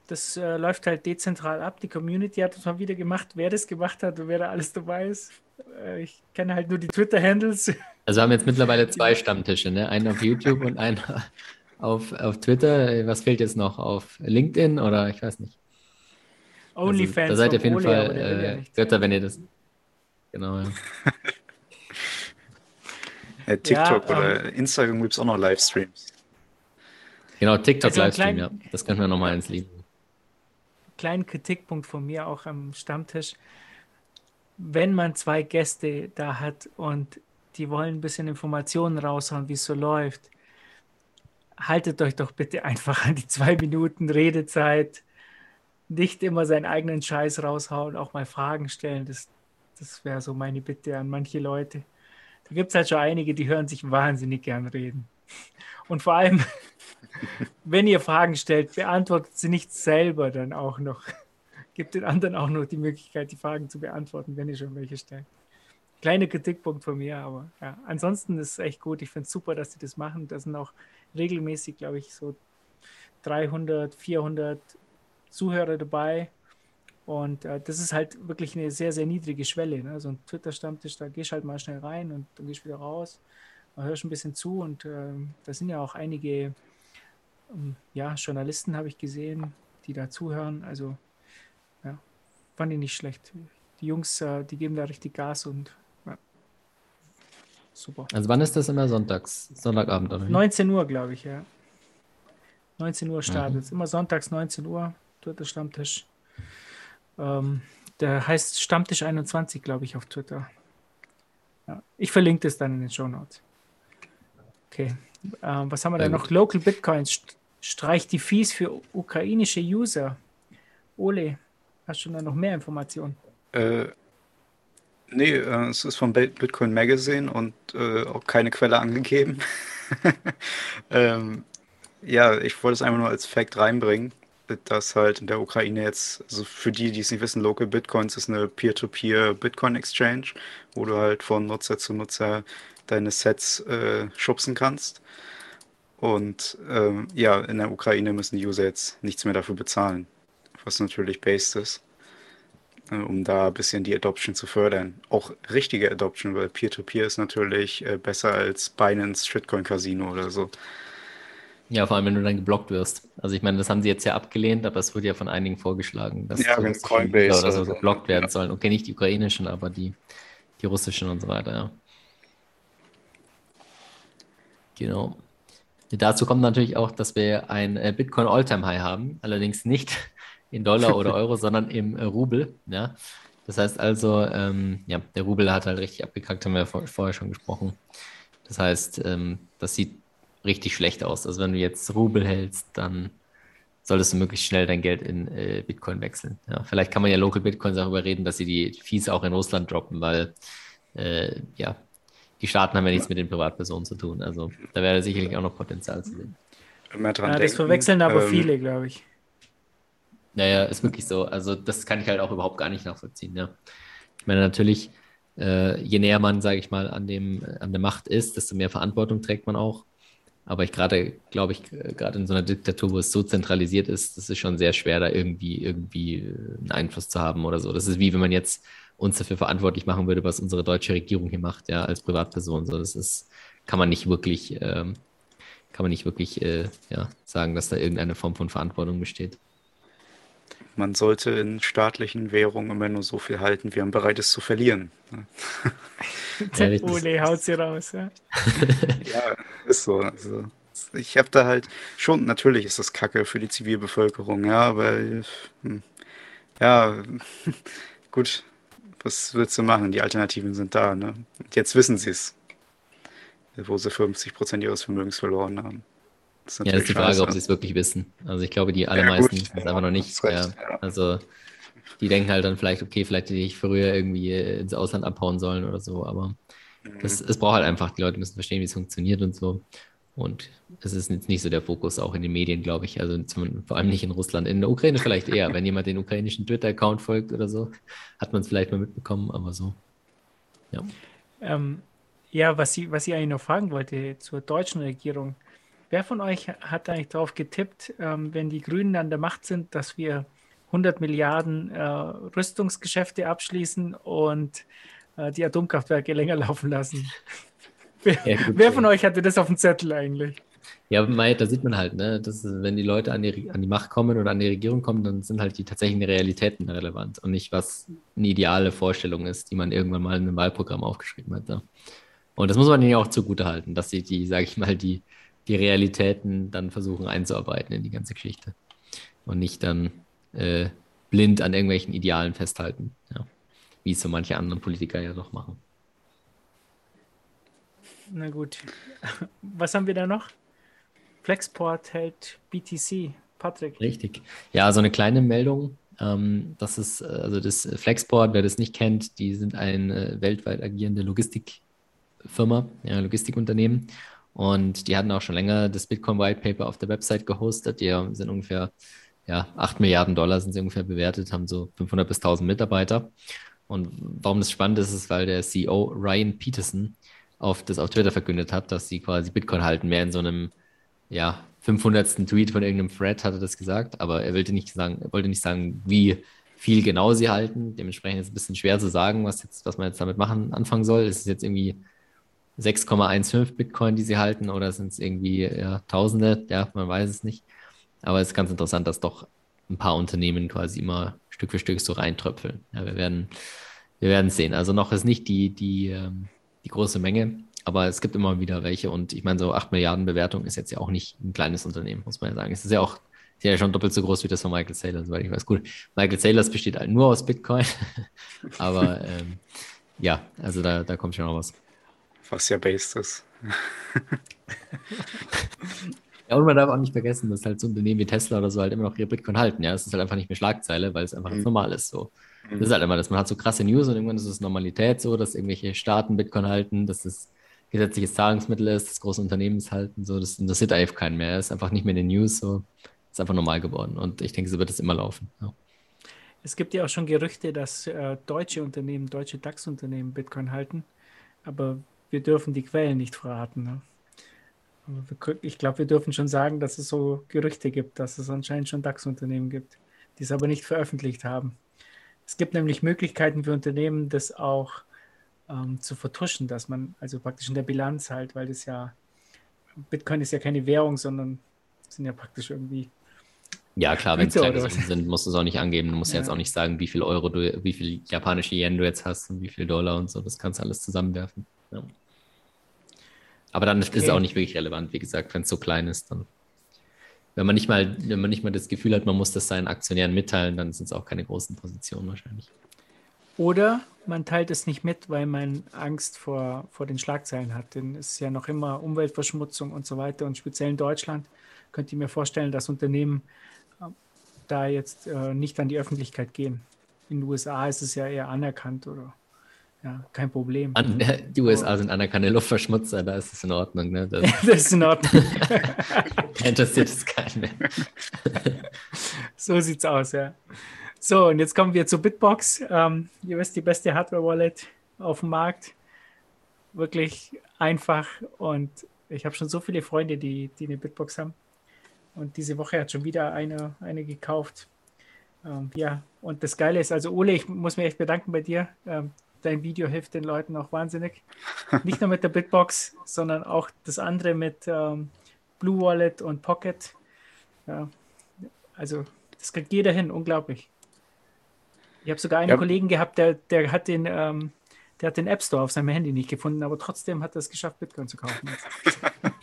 Das äh, läuft halt dezentral ab. Die Community hat es mal wieder gemacht, wer das gemacht hat und wer da alles dabei ist. Äh, ich kenne halt nur die Twitter-Handles. Also wir haben jetzt mittlerweile zwei Stammtische, ne? Einen auf YouTube und einen [LAUGHS] auf, auf Twitter. Was fehlt jetzt noch? Auf LinkedIn oder ich weiß nicht. Also, Onlyfans. da seid ihr auf jeden Ole, Fall äh. Götter, wenn ihr das. Genau, ja. [LAUGHS] Äh, TikTok Ja, oder Instagram gibt es auch noch Livestreams. Genau, TikTok Also ja. Das können wir nochmal ins Lied. kleinen Kritikpunkt von mir auch am Stammtisch. wenn man zwei Gäste da hat und die wollen ein bisschen Informationen raushauen, wie es so läuft, haltet euch doch bitte einfach an die zwei Minuten Redezeit. Nicht immer seinen eigenen Scheiß raushauen, auch mal Fragen stellen. Das, das wäre so meine Bitte an manche Leute. Da gibt es halt schon einige, die hören sich wahnsinnig gern reden. Und vor allem, [LAUGHS] wenn ihr Fragen stellt, beantwortet sie nicht selber dann auch noch. Gebt den anderen auch noch die Möglichkeit, die Fragen zu beantworten, wenn ihr schon welche stellt. Kleiner Kritikpunkt von mir, aber ja, ansonsten ist es echt gut. Ich finde es super, dass sie das machen. Da sind auch regelmäßig, glaube ich, so 300, 400 Zuhörer dabei. Und äh, das ist halt wirklich eine sehr, sehr niedrige Schwelle. Ne? So ein Twitter-Stammtisch, da gehst du halt mal schnell rein und dann gehst du wieder raus. Man hörst ein bisschen zu und äh, da sind ja auch einige ähm, ja, Journalisten, habe ich gesehen, die da zuhören. Also, ja, fand ich nicht schlecht. Die Jungs, äh, die geben da richtig Gas und ja, super. Also wann ist das immer sonntags? Sonntagabend oder? wie? 19 Uhr, glaube ich, ja. 19 Uhr startet es. Immer sonntags 19 Uhr, Twitter Stammtisch. Ähm, der heißt Stammtisch 21, glaube ich, auf Twitter. Ja. Ich verlinke das dann in den Show Notes. Okay. Ähm, was haben wir da noch? Local Bitcoins st- streicht die Fees für ukrainische User. Ole, hast du da noch mehr Informationen? Äh, nee, äh, es ist vom Bit- Bitcoin Magazine und äh, auch keine Quelle angegeben. [LAUGHS] ähm, ja, ich wollte es einfach nur als Fact reinbringen, dass halt in der Ukraine jetzt, also für die, die es nicht wissen, Local Bitcoins ist eine Peer-to-Peer Bitcoin Exchange, wo du halt von Nutzer zu Nutzer deine Sets äh, schubsen kannst. Und ähm, ja, in der Ukraine müssen die User jetzt nichts mehr dafür bezahlen, was natürlich based ist äh, um da ein bisschen die Adoption zu fördern. Auch richtige Adoption, weil Peer-to-Peer ist natürlich äh, besser als Binance Shitcoin Casino oder so. Ja, vor allem, wenn du dann geblockt wirst. Also ich meine, das haben sie jetzt ja abgelehnt, aber es wurde ja von einigen vorgeschlagen, dass Ja, russischen Coinbase oder so oder so. geblockt werden Ja. sollen. Okay, nicht die ukrainischen, aber die, die russischen und so weiter, ja. Genau. Dazu kommt natürlich auch, dass wir ein äh, Bitcoin All-Time High haben, allerdings nicht [LAUGHS] in Dollar oder Euro, [LAUGHS] sondern im äh, Rubel. Ja. Das heißt also, ähm, ja, der Rubel hat halt richtig abgekackt, haben wir ja vor, vorher schon gesprochen. Das heißt, ähm, das sieht richtig schlecht aus. Also wenn du jetzt Rubel hältst, dann solltest du möglichst schnell dein Geld in äh, Bitcoin wechseln. Ja, vielleicht kann man ja Local Bitcoins darüber reden, dass sie die Fees auch in Russland droppen, weil äh, ja, die Staaten haben ja nichts mit den Privatpersonen zu tun. Also da wäre sicherlich auch noch Potenzial zu sehen. Ja, das denken, verwechseln aber ähm, viele, glaube ich. Naja, ist wirklich so. Also das kann ich halt auch überhaupt gar nicht nachvollziehen. Ja. Ich meine, natürlich, äh, je näher man, sage ich mal, an dem, an der Macht ist, desto mehr Verantwortung trägt man auch. Aber ich gerade, glaube ich, äh, gerade in so einer Diktatur, wo es so zentralisiert ist, das ist schon sehr schwer, da irgendwie, irgendwie äh, einen Einfluss zu haben oder so. Das ist wie wenn man jetzt uns dafür verantwortlich machen würde, was unsere deutsche Regierung hier macht, ja, als Privatperson. So, das ist, kann man nicht wirklich, ähm, kann man nicht wirklich äh, ja, sagen, dass da irgendeine Form von Verantwortung besteht. Man sollte in staatlichen Währungen immer nur so viel halten, wie man bereit ist zu verlieren. [LAUGHS] Ja, richtig. Ole haut sie raus. Ja. [LAUGHS] Ja, ist so. Also, ich habe da halt schon, natürlich ist das Kacke für die Zivilbevölkerung, ja, aber hm, ja, [LAUGHS] gut, was willst du machen? Die Alternativen sind da, ne? Und jetzt wissen sie es, wo sie 50 Prozent ihres Vermögens verloren haben. Das ist Ja, das ist die Frage, scheiße. ob sie es wirklich wissen. Also ich glaube, die Ja, allermeisten gut, wissen es ja, einfach noch nicht. recht, ja. ja. Also die denken halt dann vielleicht, okay, vielleicht hätte ich früher irgendwie äh, ins Ausland abhauen sollen oder so, aber Mhm. das, es braucht halt einfach, die Leute müssen verstehen, wie es funktioniert und so. Und es ist jetzt nicht so der Fokus auch in den Medien, glaube ich. Also zum, vor allem nicht in Russland. In der Ukraine vielleicht eher. Wenn jemand den ukrainischen Twitter-Account folgt oder so, hat man es vielleicht mal mitbekommen, aber so. Ja. Ähm, ja, was ich, was ich eigentlich noch fragen wollte zur deutschen Regierung. Wer von euch hat eigentlich darauf getippt, ähm, wenn die Grünen an der Macht sind, dass wir 100 Milliarden äh, Rüstungsgeschäfte abschließen und äh, die Atomkraftwerke [LAUGHS] länger laufen lassen? [LAUGHS] Wer, Ja, gut, wer ja. von euch hatte das auf dem Zettel eigentlich? Ja, Mai, da sieht man halt, ne, dass wenn die Leute an die, an die Macht kommen oder an die Regierung kommen, dann sind halt die tatsächlichen Realitäten relevant und nicht, was eine ideale Vorstellung ist, die man irgendwann mal in einem Wahlprogramm aufgeschrieben hat. Ja. Und das muss man ihnen ja auch zugute halten, dass sie die, sage ich mal, die, die Realitäten dann versuchen einzuarbeiten in die ganze Geschichte und nicht dann äh, blind an irgendwelchen Idealen festhalten. Ja. wie es so manche anderen Politiker ja doch machen. Na gut. Was haben wir da noch? Flexport hält BTC. Patrick. Richtig. Ja, so eine kleine Meldung. Ähm, das ist, äh, also das Flexport, wer das nicht kennt, die sind eine weltweit agierende Logistikfirma, ja, Logistikunternehmen. Und die hatten auch schon länger das Bitcoin White Paper auf der Website gehostet. Die sind ungefähr, ja, 8 Milliarden Dollar sind sie ungefähr bewertet, haben so 500 bis 1000 Mitarbeiter. Und warum das spannend ist, ist, weil der CEO Ryan Peterson auf das auf Twitter verkündet hat, dass sie quasi Bitcoin halten, mehr in so einem, ja, 500. Tweet von irgendeinem Thread hat er das gesagt, aber er wollte nicht sagen, wollte nicht sagen, wie viel genau sie halten. Dementsprechend ist es ein bisschen schwer zu sagen, was, jetzt, was man jetzt damit machen, anfangen soll. Ist es jetzt irgendwie 6,15 Bitcoin, die sie halten, oder sind es irgendwie ja, Tausende? Ja, man weiß es nicht. Aber es ist ganz interessant, dass doch ein paar Unternehmen quasi immer Stück für Stück so reintröpfeln. Ja, wir werden, wir werden sehen. Also noch ist nicht die, die, ähm, die große Menge, aber es gibt immer wieder welche. Und ich meine, so 8 Milliarden Bewertung ist jetzt ja auch nicht ein kleines Unternehmen, muss man ja sagen. Es ist ja auch ist ja schon doppelt so groß wie das von Michael Saylor, weil ich weiß. Gut, Michael Saylors besteht halt nur aus Bitcoin. [LAUGHS] aber ähm, ja, also da, da kommt schon noch was. Was ja based ist. ja, und man darf auch nicht vergessen, dass halt so Unternehmen wie Tesla oder so halt immer noch ihre Bitcoin halten. Ja, es ist halt einfach nicht mehr Schlagzeile, weil es einfach mhm. normal ist. So. Mhm. Das ist halt immer das. Man hat so krasse News und irgendwann ist es Normalität so, dass irgendwelche Staaten Bitcoin halten, dass es gesetzliches Zahlungsmittel ist, das große Unternehmen ist halten. So, das interessiert einfach keinen mehr. Es ist einfach nicht mehr in den News. So. Ist einfach normal geworden. Und ich denke, so wird es immer laufen. Ja. Es gibt ja auch schon Gerüchte, dass äh, deutsche Unternehmen, deutsche DAX-Unternehmen Bitcoin halten. Aber wir dürfen die Quellen nicht verraten. Ne? Wir, ich glaube, wir dürfen schon sagen, dass es so Gerüchte gibt, dass es anscheinend schon DAX-Unternehmen gibt, die es aber nicht veröffentlicht haben. Es gibt nämlich Möglichkeiten für Unternehmen, das auch ähm, zu vertuschen, dass man also praktisch in der Bilanz halt, weil das ja, Bitcoin ist ja keine Währung, sondern sind ja praktisch irgendwie ja, klar, wenn es kleine Summen sind, musst du es auch nicht angeben. Du musst ja. jetzt auch nicht sagen, wie viel Euro du, wie viel japanische Yen du jetzt hast und wie viel Dollar und so. Das kannst du alles zusammenwerfen. Ja. Aber dann okay. ist es auch nicht wirklich relevant, wie gesagt, wenn es so klein ist, dann. Wenn man nicht mal, wenn man nicht mal das Gefühl hat, man muss das seinen Aktionären mitteilen, dann sind es auch keine großen Positionen wahrscheinlich. Oder man teilt es nicht mit, weil man Angst vor, vor den Schlagzeilen hat. Denn es ist ja noch immer Umweltverschmutzung und so weiter. Und speziell in Deutschland könnt ihr mir vorstellen, dass Unternehmen äh, da jetzt äh, nicht an die Öffentlichkeit gehen. In den USA ist es ja eher anerkannt oder ja, kein Problem. An, die USA sind anerkannte Luftverschmutzer, da ist es in Ordnung. Ne? Das, [LAUGHS] das ist in Ordnung. [LAUGHS] interessiert es keinen mehr. [LAUGHS] so sieht's aus, ja. So, und jetzt kommen wir zu Bitbox. Ähm, ihr wisst, die beste Hardware-Wallet auf dem Markt. Wirklich einfach und ich habe schon so viele Freunde, die, die eine Bitbox haben. Und diese Woche hat schon wieder eine, eine gekauft. Ähm, ja, und das Geile ist, also Ole, ich muss mich echt bedanken bei dir. Ähm, dein Video hilft den Leuten auch wahnsinnig. [LAUGHS] Nicht nur mit der Bitbox, sondern auch das andere mit ähm, Blue Wallet und Pocket. Ja, also das kriegt jeder hin, unglaublich. Ich habe sogar einen ja. Kollegen gehabt, der, der hat den, ähm, der hat den App Store auf seinem Handy nicht gefunden, aber trotzdem hat er es geschafft, Bitcoin zu kaufen.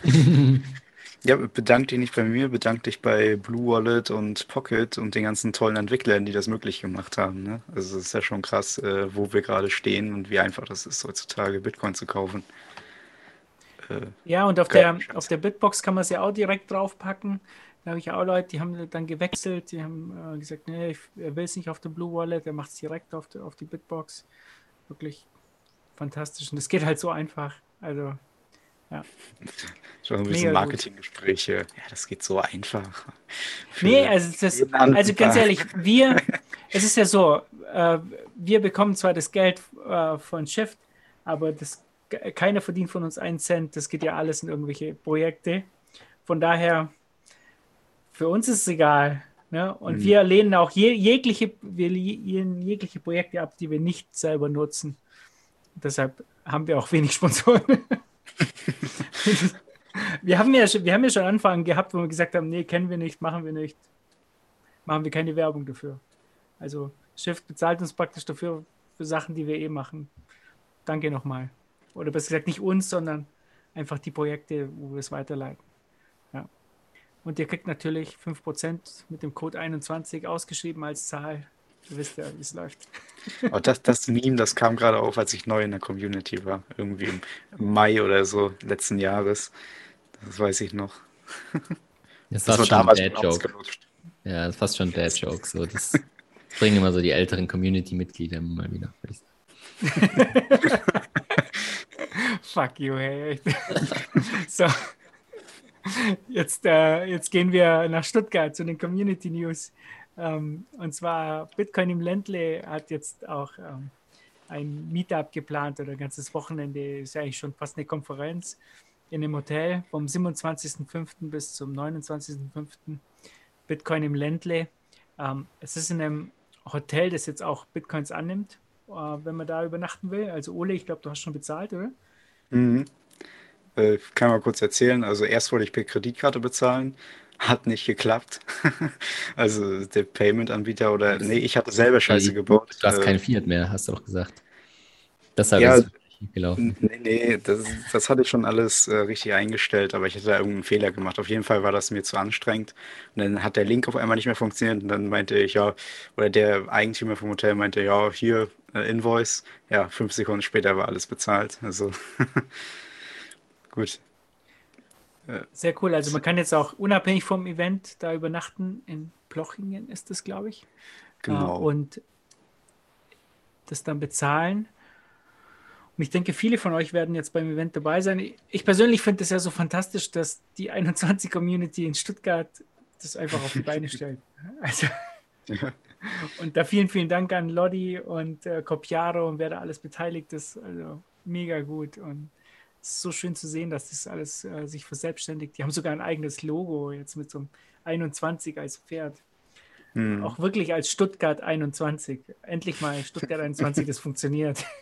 [LAUGHS] ja, bedank dich nicht bei mir, bedank dich bei Blue Wallet und Pocket und den ganzen tollen Entwicklern, die das möglich gemacht haben. Ne? Also es ist ja schon krass, äh, wo wir gerade stehen und wie einfach das ist, heutzutage Bitcoin zu kaufen. Äh, ja, und auf der, auf der Bitbox kann man es ja auch direkt draufpacken. Da habe ich auch Leute, die haben dann gewechselt, die haben äh, gesagt, nee, ich, er will es nicht auf der Blue Wallet, er macht es direkt auf, die, auf die Bitbox. Wirklich fantastisch. Und es geht halt so einfach. Also, ja. Schon ein bisschen Marketinggespräche. Ja, das geht so einfach. Nee, also, das, also ganz ehrlich, wir, [LAUGHS] es ist ja so, äh, wir bekommen zwar das Geld äh, von Shift, aber das, keiner verdient von uns einen Cent. Das geht ja alles in irgendwelche Projekte. Von daher für uns ist es egal. Ne? Und mhm. wir lehnen auch je, jegliche, wir lehnen jegliche Projekte ab, die wir nicht selber nutzen. Deshalb haben wir auch wenig Sponsoren. [LAUGHS] [LAUGHS] wir, haben ja, wir haben ja schon Anfang gehabt, wo wir gesagt haben, nee, kennen wir nicht, machen wir nicht. Machen wir keine Werbung dafür. Also Shift bezahlt uns praktisch dafür für Sachen, die wir eh machen. Danke nochmal. Oder besser gesagt, nicht uns, sondern einfach die Projekte, wo wir es weiterleiten. Und ihr kriegt natürlich 5% mit dem Code 21 ausgeschrieben als Zahl Ihr wisst ja, wie es läuft. [LAUGHS] Aber das, das Meme, das kam gerade auf, als ich neu in der Community war. Irgendwie im Mai oder so letzten Jahres. Das weiß ich noch. [LAUGHS] Das, Das war schon ein damals schon Dad-Joke. ausgelutscht. Ja, das ist fast schon ein Dad-Joke. So, das bringen immer so die älteren Community-Mitglieder immer mal wieder. [LAUGHS] Fuck you, hey. so. Jetzt, äh, jetzt gehen wir nach Stuttgart zu den Community News. Ähm, und zwar Bitcoin im Ländle hat jetzt auch ähm, ein Meetup geplant oder ein ganzes Wochenende. Ist eigentlich schon fast eine Konferenz in einem Hotel vom 27.05. bis zum 29.05. Bitcoin im Ländle. Ähm, es ist in einem Hotel, das jetzt auch Bitcoins annimmt, äh, wenn man da übernachten will. Also Ole, ich glaube, du hast schon bezahlt, oder? Mhm. Äh, kann mal kurz erzählen. Also erst wollte ich per Kreditkarte bezahlen, hat nicht geklappt. [LAUGHS] Also der Payment-Anbieter oder nee, ich hatte selber Scheiße gebaut. Du hast Äh, kein Fiat mehr, hast du doch gesagt. Deshalb Ja. ist es nicht gelaufen. Nee, nee, das, das hatte ich schon alles äh, richtig eingestellt, aber ich hatte da irgendeinen Fehler gemacht. Auf jeden Fall war das mir zu anstrengend. Und dann hat der Link auf einmal nicht mehr funktioniert. Und dann meinte ich, ja, oder der Eigentümer vom Hotel meinte, ja, hier, äh, Invoice. Ja, fünf Sekunden später war alles bezahlt. Also, [LAUGHS] gut. Sehr cool. Also man kann jetzt auch unabhängig vom Event da übernachten. In Plochingen ist das, glaube ich. Genau. Äh, und das dann bezahlen. Und ich denke, viele von euch werden jetzt beim Event dabei sein. Ich persönlich finde es ja so fantastisch, dass die 21-Community in Stuttgart das einfach auf die Beine [LAUGHS] stellt. Also, Ja. und da vielen, vielen Dank an Lodi und äh, Copiaro und wer da alles beteiligt ist. Also mega gut. Und es ist so schön zu sehen, dass das alles äh, sich verselbstständigt. Die haben sogar ein eigenes Logo jetzt mit so einem 21 als Pferd. Hm. Auch wirklich als Stuttgart 21. Endlich mal Stuttgart 21, das funktioniert. [LAUGHS]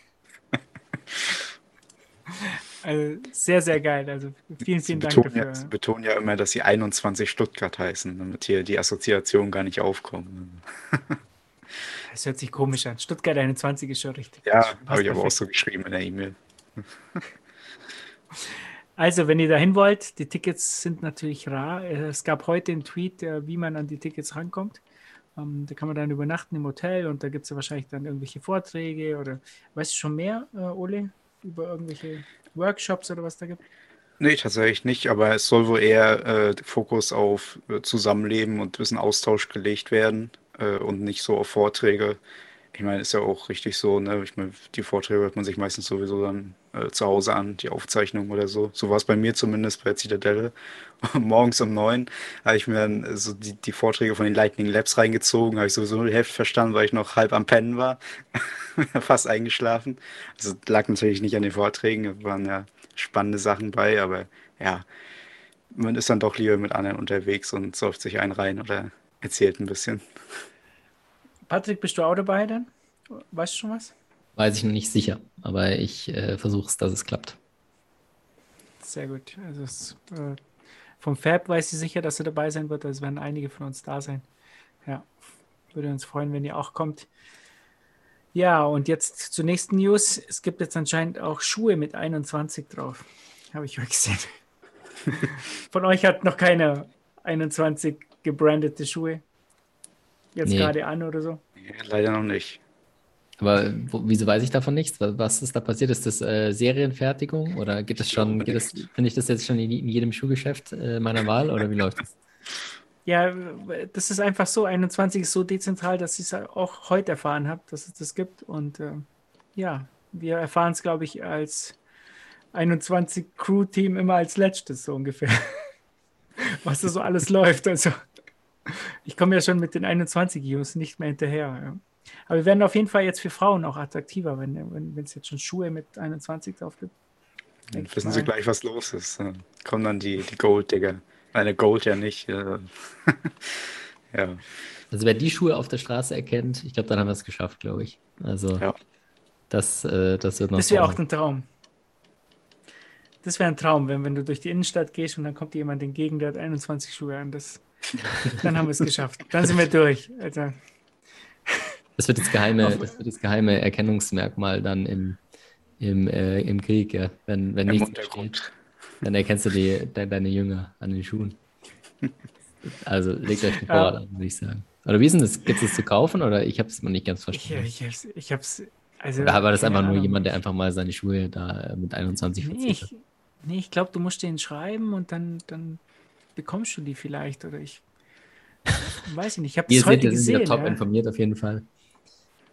Also sehr, sehr geil. Also vielen, vielen Dank betonen, ja, dafür. sie betonen ja immer, dass sie 21 Stuttgart heißen, damit hier die Assoziation gar nicht aufkommt. [LAUGHS] Das hört sich komisch an. Stuttgart 21 ist schon richtig. Ja, habe ich aber auch so geschrieben in der E-Mail. [LAUGHS] Also, wenn ihr dahin wollt, die Tickets sind natürlich rar. Es gab heute einen Tweet, äh, wie man an die Tickets rankommt. Ähm, Da kann man dann übernachten im Hotel und da gibt es ja wahrscheinlich dann irgendwelche Vorträge oder weißt du schon mehr, äh, Ole, über irgendwelche Workshops oder was da gibt? Nee, tatsächlich nicht, aber es soll wohl eher äh, Fokus auf äh, Zusammenleben und ein bisschen Austausch gelegt werden äh, und nicht so auf Vorträge. Ich meine, ist ja auch richtig so, ne? Ich meine, die Vorträge hört man sich meistens sowieso dann äh, zu Hause an, die Aufzeichnung oder so. So war es bei mir zumindest bei Zitadelle. [LAUGHS] Morgens um neun habe ich mir dann äh, so die, die Vorträge von den Lightning Labs reingezogen, habe ich sowieso nur die Hälfte verstanden, weil ich noch halb am Pennen war, [LAUGHS] fast eingeschlafen. Also lag natürlich nicht an den Vorträgen, waren ja spannende Sachen bei, aber ja, man ist dann doch lieber mit anderen unterwegs und säuft sich einen rein oder erzählt ein bisschen. Patrick, bist du auch dabei dann? Weißt du schon was? Weiß ich noch nicht sicher, aber ich äh, versuche es, dass es klappt. Sehr gut. Also es, äh, vom Fab weiß ich sicher, dass er dabei sein wird. Also werden einige von uns da sein. Ja, würde uns freuen, wenn ihr auch kommt. Ja, und jetzt zur nächsten News. Es gibt jetzt anscheinend auch Schuhe mit 21 drauf. Habe ich heute [LAUGHS] gesehen. Von euch hat noch keiner 21 gebrandete Schuhe. Jetzt Nee. gerade an oder so. Nee, leider noch nicht. Aber wo, wieso weiß ich davon nichts? Was, ist da passiert? Ist das äh, Serienfertigung oder geht das schon, glaube geht das, finde ich das jetzt schon in, in jedem Schuhgeschäft äh, meiner Wahl oder wie läuft das? Ja, das ist einfach so. 21 ist so dezentral, dass ich es auch heute erfahren habe, dass es das gibt. Und ähm, ja, wir erfahren es, glaube ich, als 21 Crew-Team immer als letztes, so ungefähr. [LAUGHS] Was da so alles läuft. Also, ich komme ja schon mit den 21 Jungs nicht mehr hinterher. Ja. Aber wir werden auf jeden Fall jetzt für Frauen auch attraktiver, wenn wenn wenn es jetzt schon Schuhe mit 21 drauf gibt. Dann wissen sie gleich, was los ist. Dann kommen dann die, die Gold-Digger. Eine Gold ja nicht. äh. [LAUGHS] ja. Also wer die Schuhe auf der Straße erkennt, ich glaube, dann haben wir es geschafft, glaube ich. Also Ja. das, äh, das wird noch Das wäre auch ein Traum. Das wäre ein Traum, wenn, wenn du durch die Innenstadt gehst und dann kommt dir jemand entgegen, der hat 21 Schuhe an. Das, dann haben wir es geschafft. Dann sind wir durch. Also, Das wird das geheime, das wird das geheime Erkennungsmerkmal dann im, im, äh, im Krieg, ja. Wenn, wenn Im nichts steht, dann erkennst du die, de, deine Jünger an den Schuhen. Also legt euch den. Vorrat an, würde ich sagen. Oder wie ist denn das? Gibt es das zu kaufen oder ich habe es noch nicht ganz verstanden? ich, ich hab's. Also, Oder war das einfach nur Ahnung. jemand, der einfach mal seine Schuhe da mit 21 Nee, verzichtet? ich, nee, ich glaube, du musst den schreiben und dann, dann bekommst du die vielleicht. Oder ich [LAUGHS] weiß ich nicht. Ich habe Ihr seht, heute wir sind wieder gesehen. top Ja. informiert auf jeden Fall.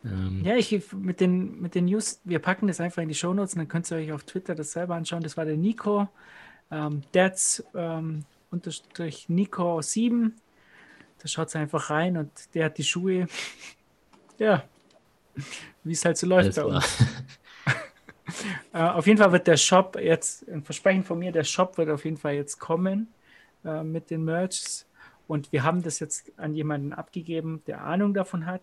Ähm, Ja, ich mit den, mit den News, wir packen das einfach in die Shownotes und dann könnt ihr euch auf Twitter das selber anschauen. Das war der Nico, ähm, Dads ähm, unterstrich Nico 7. Da schaut einfach rein und der hat die Schuhe. [LAUGHS] Ja, wie es halt so läuft alles bei uns. [LAUGHS] Äh, auf jeden Fall wird der Shop jetzt, ein Versprechen von mir, der Shop wird auf jeden Fall jetzt kommen äh, mit den Merchs. Und wir haben das jetzt an jemanden abgegeben, der Ahnung davon hat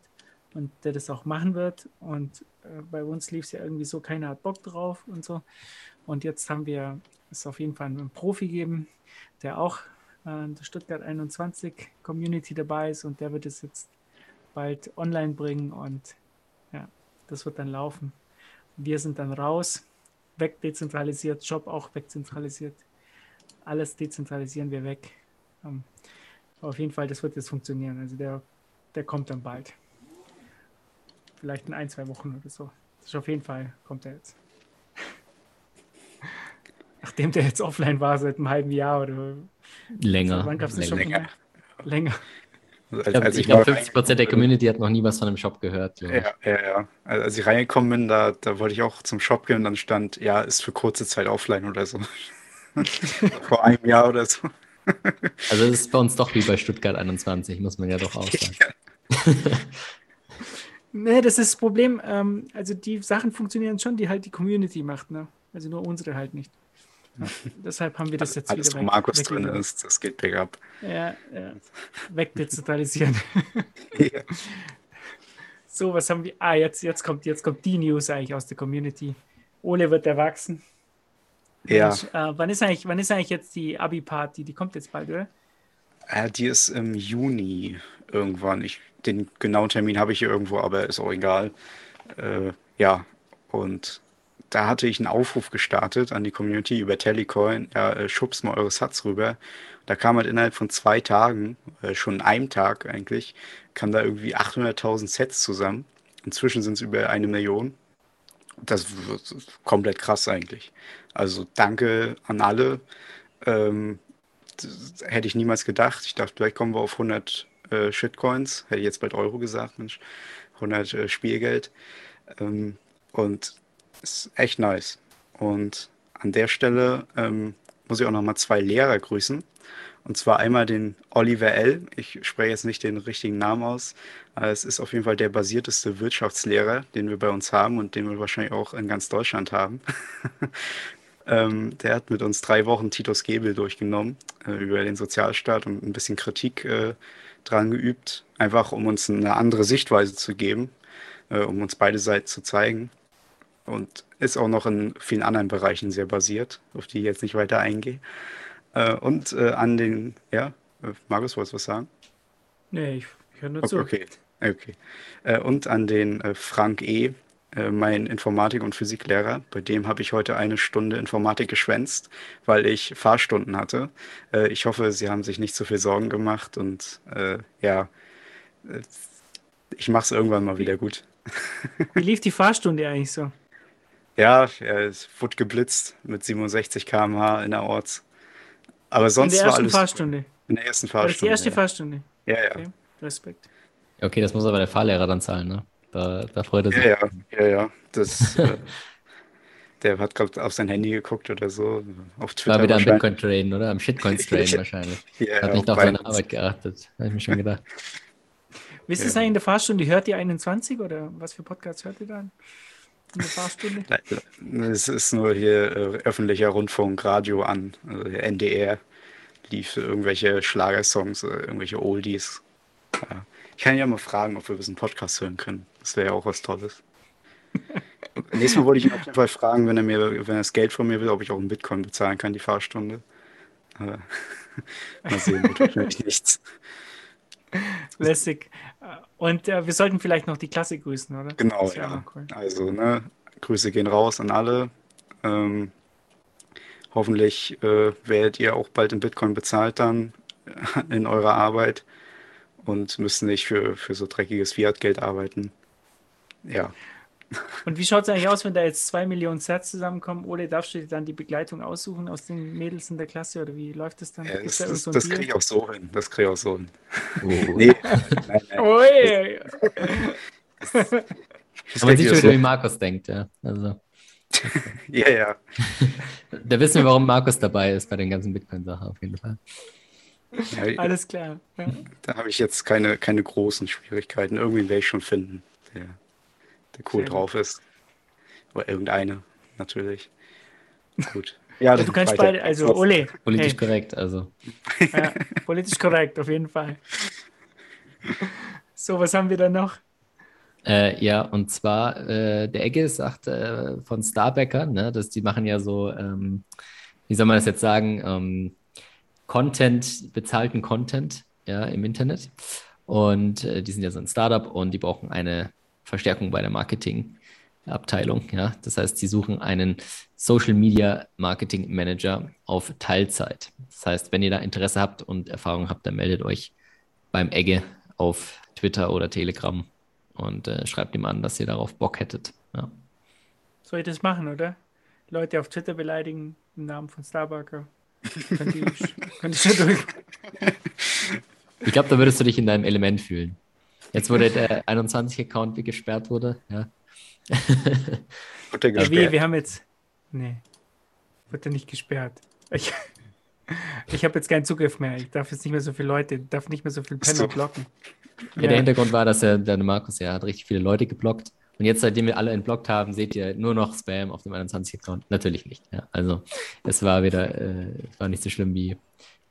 und der das auch machen wird. Und äh, bei uns lief es ja irgendwie so, keiner hat Bock drauf und so. Und jetzt haben wir es auf jeden Fall einen Profi gegeben, der auch äh, der Stuttgart 21 Community dabei ist und der wird es jetzt bald online bringen und ja, das wird dann laufen. Wir sind dann raus, wegdezentralisiert, Job auch wegzentralisiert. Alles dezentralisieren wir weg. Ähm, auf jeden Fall, das wird jetzt funktionieren. Also der, der kommt dann bald. Vielleicht in ein, zwei Wochen oder so. Das ist auf jeden Fall, kommt er jetzt. [LAUGHS] Nachdem der jetzt offline war seit einem halben Jahr oder Länger. wann gab es Shop Länger. Länger. Also, Ich glaube, als ich mal glaub, 50% der Community hat noch nie was von dem Shop gehört. Ja, ja, ja. Also, als ich reingekommen bin, da, da wollte ich auch zum Shop gehen und dann stand, ja, ist für kurze Zeit offline oder so. [LAUGHS] Vor einem Jahr oder so. Also es ist bei uns doch wie bei Stuttgart 21, muss man ja doch auch sagen. [LAUGHS] Nee, das ist das Problem. Ähm, also die Sachen funktionieren schon, die halt die Community macht, ne? Also nur unsere halt nicht. Ja, deshalb haben wir das jetzt Alles, wieder wo Markus drin ist, das geht bergab. Ja, ja. Wegdezentralisieren. [LAUGHS] Ja. So, was haben wir? Ah, jetzt, jetzt, kommt, jetzt kommt die News eigentlich aus der Community. Ole wird erwachsen. Ja, Mensch, äh, wann, ist eigentlich, wann ist eigentlich jetzt die Abi-Party? Die kommt jetzt bald, oder? äh, die ist im Juni irgendwann. Ich, den genauen Termin habe ich hier irgendwo, aber ist auch egal. Äh, ja, und da hatte ich einen Aufruf gestartet an die Community über Telecoin. Ja, äh, schubst mal eure Sats rüber. Da kam halt innerhalb von zwei Tagen, äh, schon einem Tag eigentlich, kam da irgendwie 800.000 Sets zusammen. Inzwischen sind es über eine Million. Das ist komplett krass eigentlich. Also danke an alle. Ähm, hätte ich niemals gedacht. Ich dachte, vielleicht kommen wir auf 100 äh, Shitcoins. Hätte ich jetzt bald Euro gesagt, Mensch. 100 äh, Spielgeld. Ähm, und ist echt nice. Und an der Stelle ähm, muss ich auch nochmal zwei Lehrer grüßen. Und zwar einmal den Oliver L. Ich spreche jetzt nicht den richtigen Namen aus. aber Es ist auf jeden Fall der basierteste Wirtschaftslehrer, den wir bei uns haben und den wir wahrscheinlich auch in ganz Deutschland haben. [LAUGHS] ähm, der hat mit uns drei Wochen Titus Gebel durchgenommen äh, über den Sozialstaat und ein bisschen Kritik äh, dran geübt, einfach um uns eine andere Sichtweise zu geben, äh, um uns beide Seiten zu zeigen. Und ist auch noch in vielen anderen Bereichen sehr basiert, auf die ich jetzt nicht weiter eingehe. Äh, und äh, an den, ja, äh, Markus, wolltest du was sagen? Nee, ich, ich höre nur Okay, zu. okay. okay. Äh, und an den äh, Frank E., äh, mein Informatik- und Physiklehrer. Bei dem habe ich heute eine Stunde Informatik geschwänzt, weil ich Fahrstunden hatte. Ich hoffe, Sie haben sich nicht so viel Sorgen gemacht und ja, ich mache es irgendwann mal wieder gut. Wie lief die Fahrstunde eigentlich so? Ja, er es wurde geblitzt mit 67 km/h in der. Aber In sonst der war ersten alles Fahrstunde. in der ersten War das die Fahrstunde. erste ja. Fahrstunde? Ja, ja. Okay. Respekt. Okay, das muss aber der Fahrlehrer dann zahlen, ne? Da, da freut er sich. Ja, ja, ja, ja. Das, äh, [LAUGHS] der hat gerade auf sein Handy geguckt oder so. Auf Twitter War wieder am wahrscheinlich. Bitcoin-Traden, oder? Am Shitcoins-Traden [LAUGHS] Ja. wahrscheinlich. Ja, Hat nicht auf seine. Arbeit geachtet. Habe ich mir schon gedacht. Wisst ihr Ja. es eigentlich in der Fahrstunde? Hört ihr 21 oder was für Podcasts hört ihr dann? In der Fahrstunde? Es ist nur hier äh, öffentlicher Rundfunk, Radio an, äh, NDR lief irgendwelche Schlagersongs, äh, irgendwelche Oldies. Ja. Ich kann ja mal fragen, ob wir ein bisschen Podcast hören können. Das wäre ja auch was Tolles. [LAUGHS] Nächstes Mal wollte ich ihn auf jeden Fall fragen, wenn er mir, wenn er das Geld von mir will, ob ich auch in Bitcoin bezahlen kann, die Fahrstunde. Aber [LAUGHS] mal sehen, wird wahrscheinlich nichts. Lässig. Und äh, wir sollten vielleicht noch die Klasse grüßen, oder? Genau, ja. cool. Also, ne, Grüße gehen raus an alle. Ähm, hoffentlich äh, werdet ihr auch bald in Bitcoin bezahlt dann [LAUGHS] in eurer Arbeit. und müssen nicht für, für so dreckiges Fiat-Geld arbeiten. Ja. Und wie schaut es eigentlich aus, wenn da jetzt zwei Millionen Sets zusammenkommen? Ole, darfst du dir dann die Begleitung aussuchen aus den Mädels in der Klasse oder wie läuft das dann? ja das da das, so das kriege ich auch so hin. Das kriege ich auch so hin. Oh. [LAUGHS] Nee, nein, nein. Ui. Das Aber sieht ich schon so. wie Markus denkt, ja. Also, [LAUGHS] Ja, ja. da wissen wir, warum Markus dabei ist bei den ganzen Bitcoin-Sachen auf jeden Fall. ja Alles klar. Ja. da habe ich jetzt keine, keine großen Schwierigkeiten. Irgendwie werde ich schon finden, der, der cool Sehr gut. drauf ist. Oder irgendeine, natürlich. Gut. [LAUGHS] Ja, Du kannst weiter. beide, also Ole, Politisch hey, korrekt, also. ja, politisch korrekt, auf jeden Fall. So, was haben wir da noch? Äh, ja, und zwar, äh, der Egge sagt äh, von Starbacker, ne, dass die machen ja so, ähm, wie soll man das jetzt sagen, ähm, Content, bezahlten Content, ja, im Internet. Und äh, die sind ja so ein Startup und die brauchen eine Verstärkung bei der Marketingabteilung, ja. Das heißt, die suchen einen Social Media Marketing Manager auf Teilzeit. Das heißt, wenn ihr da Interesse habt und Erfahrung habt, dann meldet euch beim Egge auf Twitter oder Telegram und äh, schreibt ihm an, dass ihr darauf Bock hättet. Ja. Soll ich das machen, oder? Leute auf Twitter beleidigen im Namen von Starbucker. Ich schon durch. Ich glaube, da würdest du dich in deinem Element fühlen. Jetzt, wo der 21-Account gesperrt wurde, ja. [LAUGHS] Der Ja, wie, gesperrt? wir haben jetzt. Nee. Wird er nicht gesperrt. Ich, [LAUGHS] ich habe jetzt keinen Zugriff mehr. Ich darf jetzt nicht mehr so viele Leute, darf nicht mehr so viele Penner blocken. Ja, der Hintergrund war, dass er, der Markus ja hat richtig viele Leute geblockt. Und jetzt, seitdem wir alle entblockt haben, seht ihr nur noch Spam auf dem 21-Account. Natürlich nicht. Ja. Also, es war wieder, äh, es war nicht so schlimm wie,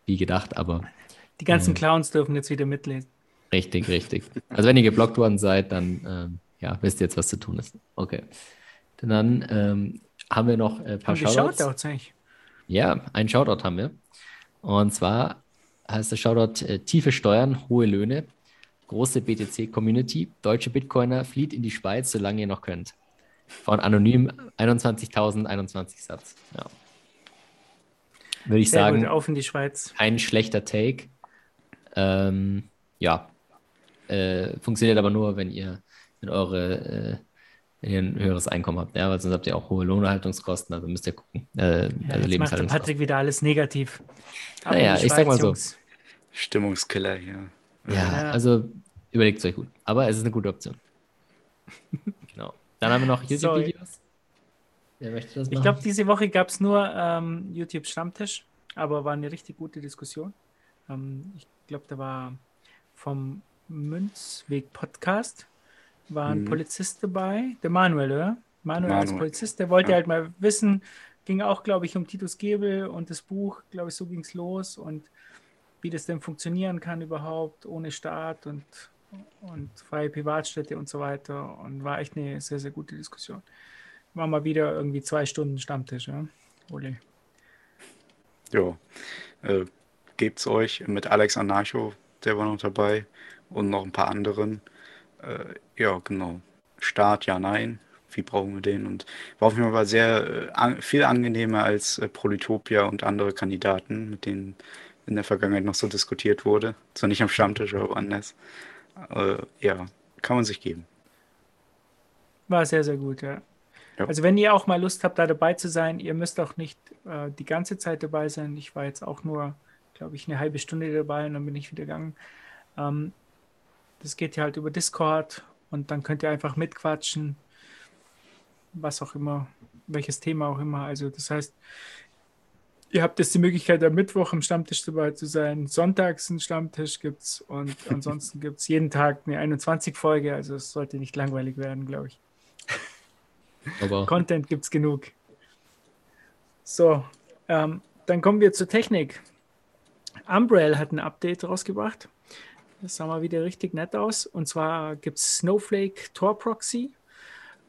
wie gedacht, aber Die ganzen Clowns dürfen jetzt wieder mitlesen. Richtig, richtig. Also, wenn ihr geblockt worden seid, dann ähm, ja, wisst ihr jetzt, was zu tun ist. Okay. Dann ähm, haben wir noch ein paar Haben Shoutouts. Shoutouts eigentlich? Ja, einen Shoutout haben wir. Und zwar heißt der Shoutout äh, tiefe Steuern, hohe Löhne, große BTC-Community, deutsche Bitcoiner, flieht in die Schweiz, solange ihr noch könnt. Von anonym 21.021 Satz. Ja. Würde ich Sehr sagen, gut, auf in die Schweiz. kein schlechter Take. Ähm, ja, äh, funktioniert aber nur, wenn ihr, wenn eure, äh, ihr ein höheres Einkommen habt. Ja, weil sonst habt ihr auch hohe Lohnhaltungskosten, also müsst ihr gucken. Äh, Ja, also jetzt macht der Lebenshaltungskosten. Patrick wieder alles negativ. Ab Naja, in ich sag mal so. Jungs. Stimmungskiller hier. Ja, Ja. also überlegt es euch gut. Aber es ist eine gute Option. [LAUGHS] genau. Dann haben wir noch. YouTube-Videos. Wer möchte das Ich machen? glaube, diese Woche gab es nur ähm, YouTube Stammtisch, aber war eine richtig gute Diskussion. Ähm, ich glaube, da war vom Münzweg Podcast war ein Mhm. Polizist dabei, der Manuel, oder? Manuel, als Manuel. Polizist, der wollte Ja. halt mal wissen, ging auch, glaube ich, um Titus Gebel und das Buch, glaube ich, so ging es los und wie das denn funktionieren kann überhaupt ohne Staat und, und freie Privatstädte und so weiter. Und war echt eine sehr, sehr gute Diskussion. War mal wieder irgendwie zwei Stunden Stammtisch, ja. Ole. Ja, äh, gebt's euch mit Alex Anarcho, der war noch dabei und noch ein paar anderen. Äh, ja, genau. Start, ja, nein. Wie brauchen wir den? Und war auf jeden Fall sehr äh, viel angenehmer als äh, Polytopia und andere Kandidaten, mit denen in der Vergangenheit noch so diskutiert wurde. Zwar nicht am Stammtisch, aber woanders. Äh, ja, kann man sich geben. War sehr, sehr gut, ja. Ja. Also wenn ihr auch mal Lust habt, da dabei zu sein, ihr müsst auch nicht äh, die ganze Zeit dabei sein. Ich war jetzt auch nur, glaube ich, eine halbe Stunde dabei und dann bin ich wieder gegangen. Ähm, das geht ja halt über Discord und dann könnt ihr einfach mitquatschen, was auch immer, welches Thema auch immer. Also das heißt, ihr habt jetzt die Möglichkeit, am Mittwoch am Stammtisch dabei zu sein. Sonntags einen Stammtisch gibt es und [LAUGHS] ansonsten gibt es jeden Tag eine 21-Folge. Also es sollte nicht langweilig werden, glaube ich. Aber Content gibt es genug. So, ähm, dann kommen wir zur Technik. Umbrell hat ein Update rausgebracht. Das sah mal wieder richtig nett aus. Und zwar gibt es Snowflake Tor Proxy.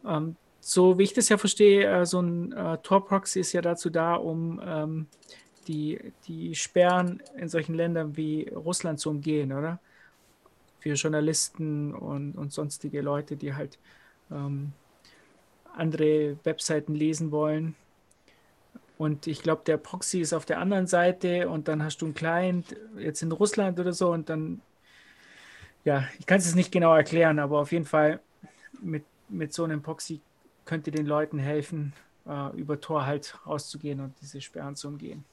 Ähm, so wie ich das ja verstehe, äh, so ein äh, Tor Proxy ist ja dazu da, um ähm, die, die Sperren in solchen Ländern wie Russland zu umgehen, oder? Für Journalisten und, und sonstige Leute, die halt ähm, andere Webseiten lesen wollen. Und ich glaube, der Proxy ist auf der anderen Seite und dann hast du einen Client jetzt in Russland oder so und dann ja, ich kann es nicht genau erklären, aber auf jeden Fall mit, mit so einem Proxy könnte den Leuten helfen, äh, über Tor halt rauszugehen und diese Sperren zu umgehen.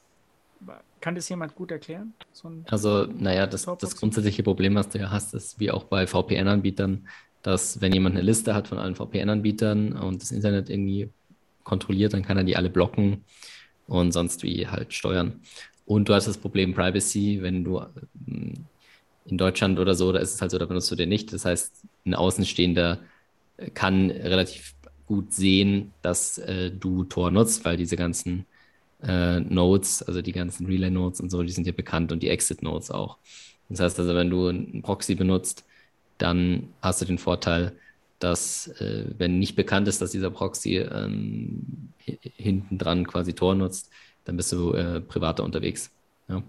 Kann das jemand gut erklären? So also, naja, das, das grundsätzliche Problem, was du ja hast, ist wie auch bei VPN-Anbietern, dass wenn jemand eine Liste hat von allen VPN-Anbietern und das Internet irgendwie kontrolliert, dann kann er die alle blocken und sonst wie halt steuern. Und du hast das Problem Privacy, wenn du ähm, in Deutschland oder so, da ist es halt so, da benutzt du den nicht. Das heißt, ein Außenstehender kann relativ gut sehen, dass äh, du Tor nutzt, weil diese ganzen äh, Nodes, also die ganzen Relay-Nodes und so, die sind dir bekannt und die Exit-Nodes auch. Das heißt also, wenn du einen Proxy benutzt, dann hast du den Vorteil, dass, äh, wenn nicht bekannt ist, dass dieser Proxy ähm, hinten dran quasi Tor nutzt, dann bist du äh, privater unterwegs. Ja?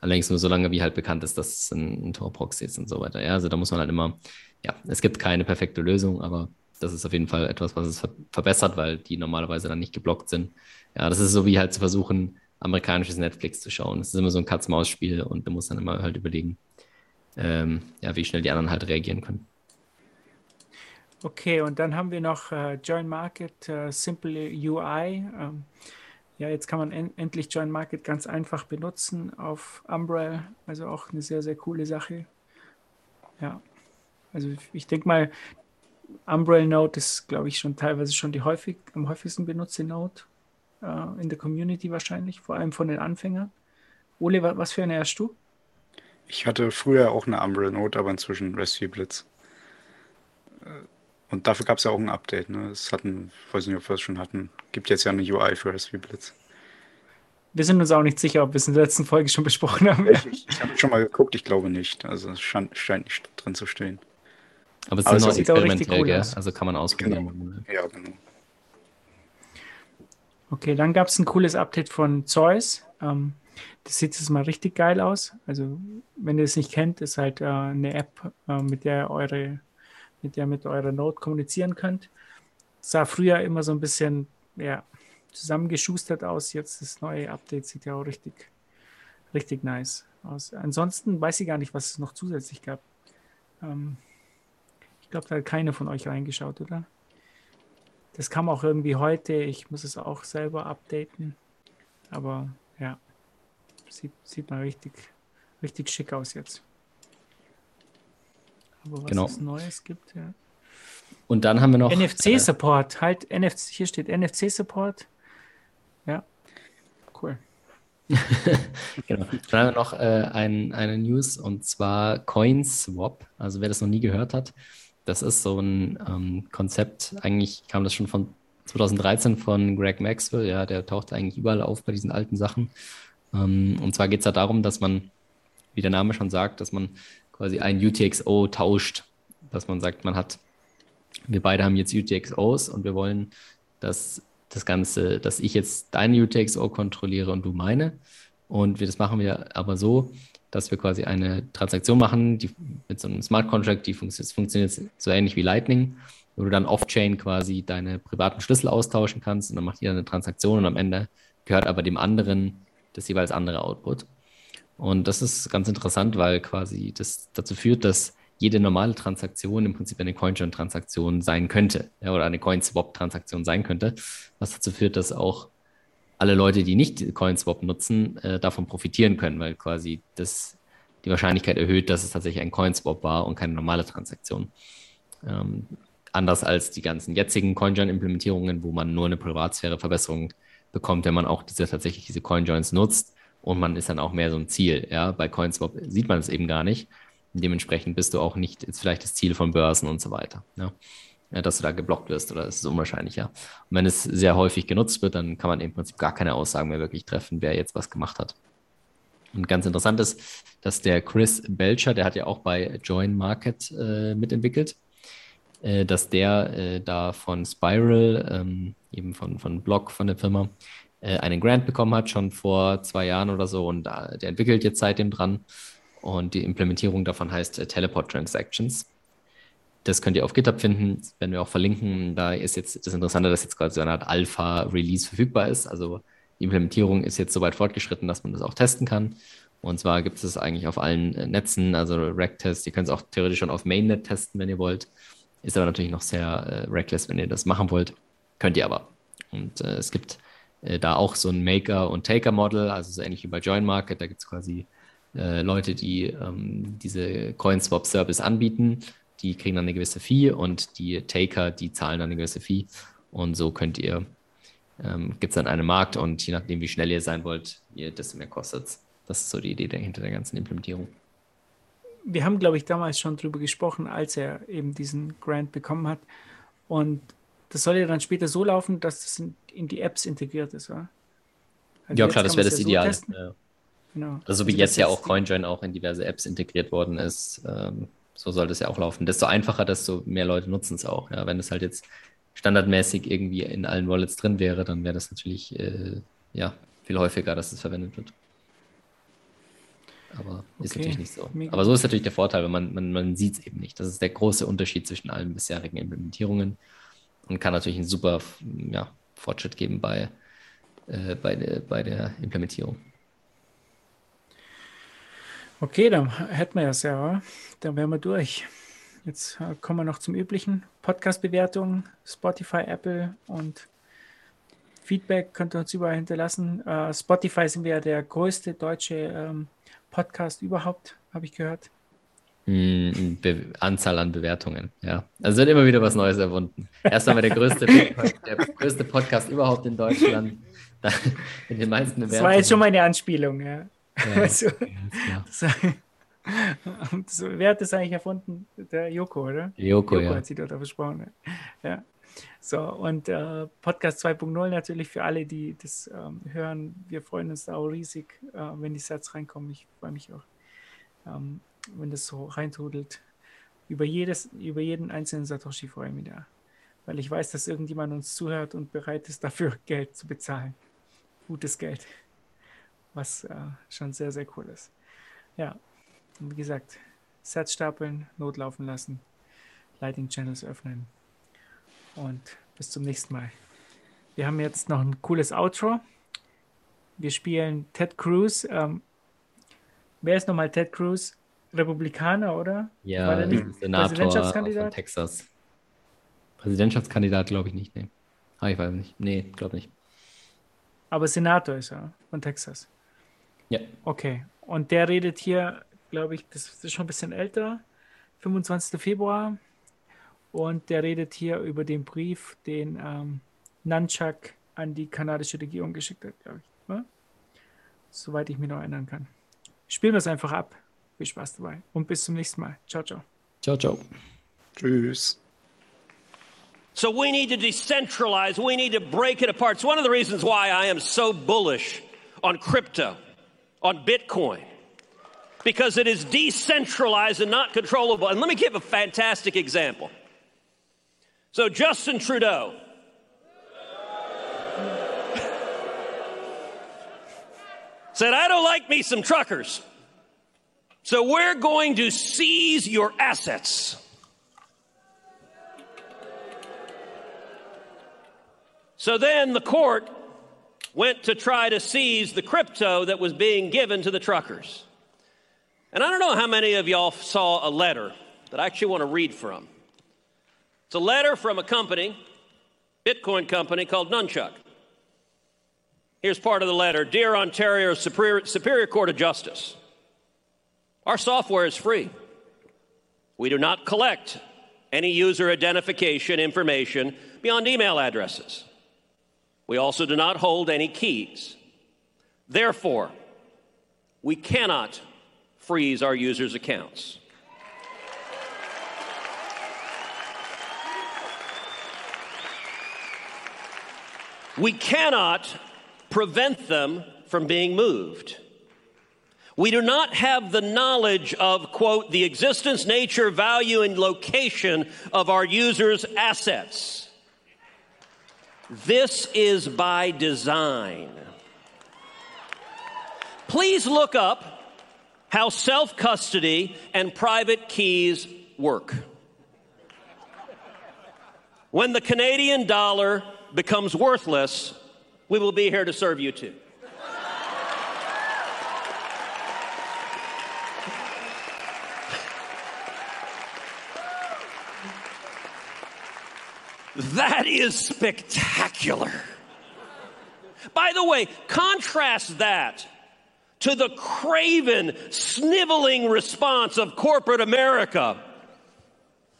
Allerdings nur so lange, wie halt bekannt ist, dass es ein, ein Tor-Proxy ist und so weiter. Ja, also da muss man halt immer, ja, es gibt keine perfekte Lösung, aber das ist auf jeden Fall etwas, was es ver verbessert, weil die normalerweise dann nicht geblockt sind. Ja, das ist so wie halt zu versuchen, amerikanisches Netflix zu schauen. Das ist immer so ein Katz-Maus-Spiel und du musst dann immer halt überlegen, ähm, ja, wie schnell die anderen halt reagieren können. Okay, und dann haben wir noch äh, Join Market, äh, Simple UI. Ähm, ja, jetzt kann man en endlich Join Market ganz einfach benutzen auf Umbrel. Also auch eine sehr, sehr coole Sache. Ja, also ich denke mal, Umbrel Node ist, glaube ich, schon teilweise schon die häufig, am häufigsten benutzte Node äh, in der Community wahrscheinlich, vor allem von den Anfängern. Ole, was für eine hast du? Ich hatte früher auch eine Umbrel Node, aber inzwischen Rescue Blitz. Äh, und dafür gab es ja auch ein Update. Ne? Es hatten, ich weiß nicht, ob wir es schon hatten, gibt jetzt ja eine UI für Raspberry Blitz. Wir sind uns auch nicht sicher, ob wir es in der letzten Folge schon besprochen haben. Ich, ich, ich habe schon mal geguckt, ich glaube nicht. Also es scheint, scheint nicht drin zu stehen. Aber es ist noch experimentell, cool also kann man ausprobieren. Genau. Ja, genau. Okay, dann gab es ein cooles Update von Zeus. Ähm, das sieht jetzt mal richtig geil aus. Also, wenn ihr es nicht kennt, ist halt äh, eine App, äh, mit der eure mit der mit eurer Node kommunizieren könnt. Sah früher immer so ein bisschen ja, zusammengeschustert aus. Jetzt das neue Update sieht ja auch richtig, richtig nice aus. Ansonsten weiß ich gar nicht, was es noch zusätzlich gab. Ähm, ich glaube, da hat keiner von euch reingeschaut, oder? Das kam auch irgendwie heute. Ich muss es auch selber updaten. Aber ja, sieht, sieht mal richtig, richtig schick aus jetzt. Aber was genau. es Neues gibt, ja. Und dann haben wir noch. NFC-Support, äh, halt, NFC, hier steht NFC-Support. Ja, cool. [LAUGHS] genau. Dann haben wir noch äh, ein, eine News und zwar CoinSwap. Also wer das noch nie gehört hat, das ist so ein ähm, Konzept, eigentlich kam das schon von 2013 von Greg Maxwell, ja, der taucht eigentlich überall auf bei diesen alten Sachen. Ähm, und zwar geht es da darum, dass man, wie der Name schon sagt, dass man quasi ein UTXO tauscht, dass man sagt, man hat, wir beide haben jetzt UTXOs und wir wollen, dass das Ganze, dass ich jetzt deine UTXO kontrolliere und du meine. Und wir, das machen wir aber so, dass wir quasi eine Transaktion machen, die mit so einem Smart Contract, die funktioniert, funktioniert so ähnlich wie Lightning, wo du dann off-chain quasi deine privaten Schlüssel austauschen kannst und dann macht jeder eine Transaktion und am Ende gehört aber dem anderen das jeweils andere Output. Und das ist ganz interessant, weil quasi das dazu führt, dass jede normale Transaktion im Prinzip eine CoinJoin-Transaktion sein könnte ja, oder eine CoinSwap-Transaktion sein könnte, was dazu führt, dass auch alle Leute, die nicht CoinSwap nutzen, äh, davon profitieren können, weil quasi das die Wahrscheinlichkeit erhöht, dass es tatsächlich ein CoinSwap war und keine normale Transaktion. Ähm, anders als die ganzen jetzigen CoinJoin-Implementierungen, wo man nur eine Privatsphäre-Verbesserung bekommt, wenn man auch diese tatsächlich diese CoinJoins nutzt und man ist dann auch mehr so ein Ziel. Ja, bei CoinSwap sieht man es eben gar nicht. Dementsprechend bist du auch nicht jetzt vielleicht das Ziel von Börsen und so weiter. Ja. Ja, dass du da geblockt wirst oder ist es unwahrscheinlich, ja. Und wenn es sehr häufig genutzt wird, dann kann man im Prinzip gar keine Aussagen mehr wirklich treffen, wer jetzt was gemacht hat. Und ganz interessant ist, dass der Chris Belcher, der hat ja auch bei Join Market äh, mitentwickelt, äh, dass der äh, da von Spiral, ähm, eben von, von Block von der Firma, äh, einen Grant bekommen hat, schon vor zwei Jahren oder so. Und äh, der entwickelt jetzt seitdem dran. Und die Implementierung davon heißt äh, Teleport Transactions. Das könnt ihr auf GitHub finden, werden wir auch verlinken. Da ist jetzt das Interessante, dass jetzt gerade so eine Art Alpha-Release verfügbar ist. Also die Implementierung ist jetzt so weit fortgeschritten, dass man das auch testen kann. Und zwar gibt es es eigentlich auf allen äh, Netzen, also Racktest. Ihr könnt es auch theoretisch schon auf Mainnet testen, wenn ihr wollt. Ist aber natürlich noch sehr äh, reckless, wenn ihr das machen wollt. Könnt ihr aber. Und äh, es gibt äh, da auch so ein Maker- und Taker-Model, also so ähnlich wie bei Join Market. Da gibt es quasi äh, Leute, die ähm, diese Coinswap-Service anbieten. Die kriegen dann eine gewisse Fee und die Taker, die zahlen dann eine gewisse Fee. Und so könnt ihr, ähm, gibt es dann einen Markt und je nachdem, wie schnell ihr sein wollt, ihr, desto mehr kostet es. Das ist so die Idee dahinter der ganzen Implementierung. Wir haben, glaube ich, damals schon drüber gesprochen, als er eben diesen Grant bekommen hat. Und das soll ja dann später so laufen, dass das in, in die Apps integriert ist, oder? Also ja, klar, das wäre das ja so Ideal. ja. Genau. Also wie das jetzt ja auch CoinJoin auch in diverse Apps integriert worden ist, ähm, so soll das ja auch laufen. Desto einfacher, desto mehr Leute nutzen es auch. Ja, wenn es halt jetzt standardmäßig irgendwie in allen Wallets drin wäre, dann wäre das natürlich äh, ja, viel häufiger, dass es verwendet wird. Aber ist Okay, natürlich nicht so. mega. Aber so ist natürlich der Vorteil, weil man, man, man sieht es eben nicht. Das ist der große Unterschied zwischen allen bisherigen Implementierungen und kann natürlich einen super ja, Fortschritt geben bei, äh, bei, der, bei der Implementierung. Okay, dann hätten wir es ja. Dann wären wir durch. Jetzt äh, kommen wir noch zum üblichen. Podcast-Bewertung, Spotify, Apple und Feedback könnt ihr uns überall hinterlassen. Äh, Spotify sind wir ja der größte deutsche ähm, Podcast überhaupt, habe ich gehört. Mm, Be Anzahl an Bewertungen, ja. Also wird immer wieder was Neues erfunden. Erst einmal der größte, [LAUGHS] der größte Podcast überhaupt in Deutschland. Mit den meisten Das war jetzt schon mal eine Anspielung. Ja. Ja, [LAUGHS] Also, alles klar. [LAUGHS] das, das, wer hat das eigentlich erfunden? Der Joko, oder? Joko, Joko ja. hat sie dort versprochen. Ja. So, und äh, Podcast 2.0 natürlich für alle, die das ähm, hören. Wir freuen uns da auch riesig, äh, wenn die Sets reinkommen. Ich freue mich auch, ähm, wenn das so reintrudelt. Über, jedes, über jeden einzelnen Satoshi freue ich mich da. Weil ich weiß, dass irgendjemand uns zuhört und bereit ist, dafür [LAUGHS] Geld zu bezahlen. Gutes Geld. Was äh, schon sehr, sehr cool ist. Ja, und wie gesagt, Sets stapeln, Not laufen lassen, Lighting Channels öffnen. Und bis zum nächsten Mal. Wir haben jetzt noch ein cooles Outro. Wir spielen Ted Cruz. Ähm, wer ist nochmal Ted Cruz? Republikaner, oder? Ja, der nicht Senator von Präsidentschaftskandidat? Texas. Präsidentschaftskandidat glaube ich nicht, nee. Ah, ich weiß nicht. Nee, glaube nicht. Aber Senator ist er von Texas. Ja. Okay. Und der redet hier, glaube ich, das ist schon ein bisschen älter, 25. Februar. Und der redet hier über den Brief, den ähm, Nunchuck an die kanadische Regierung geschickt hat, glaube ich. Ne? Soweit ich mich noch erinnern kann. Spielen wir es einfach ab. Viel Spaß dabei. Und bis zum nächsten Mal. Ciao, ciao. Ciao, ciao. Tschüss. So we need to decentralize. We need to break it apart. It's one of the reasons why I am so bullish on crypto, on Bitcoin, because it is decentralized and not controllable. And let me give a fantastic example. So Justin Trudeau. [LAUGHS] said, I don't like me some truckers. So we're going to seize your assets. So then the court went to try to seize the crypto that was being given to the truckers. And I don't know how many of y'all saw a letter that I actually want to read from. It's a letter from a company, Bitcoin company called Nunchuck. Here's part of the letter Dear Ontario Superior, Superior Court of Justice, our software is free. We do not collect any user identification information beyond email addresses. We also do not hold any keys. Therefore, we cannot freeze our users' accounts. We cannot prevent them from being moved. We do not have the knowledge of, quote, the existence, nature, value, and location of our users' assets. This is by design. Please look up how self custody and private keys work. When the Canadian dollar becomes worthless, we will be here to serve you too. That is spectacular. By the way, contrast that to the craven, sniveling response of corporate America.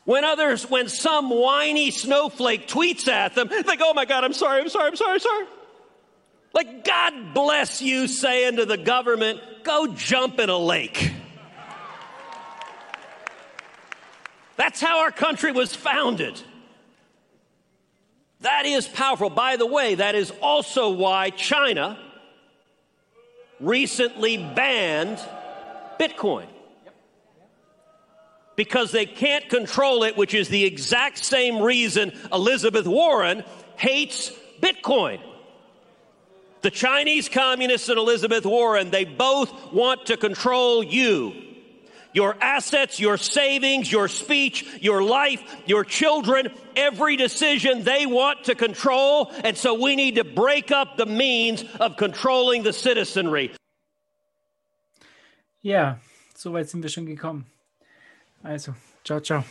When others, when some whiny snowflake tweets at them, they go, Oh my God, I'm sorry, I'm sorry, I'm sorry, I'm sorry. Like, God bless you saying to the government, Go jump in a lake. That's how our country was founded. That is powerful. By the way, that is also why China recently banned Bitcoin. Because they can't control it, which is the exact same reason Elizabeth Warren hates Bitcoin. The Chinese communists and Elizabeth Warren, they both want to control you. Your assets, your savings, your speech, your life, your children, every decision they want to control. And so we need to break up the means of controlling the citizenry. Ja, so weit sind wir schon gekommen. Also, ciao, ciao.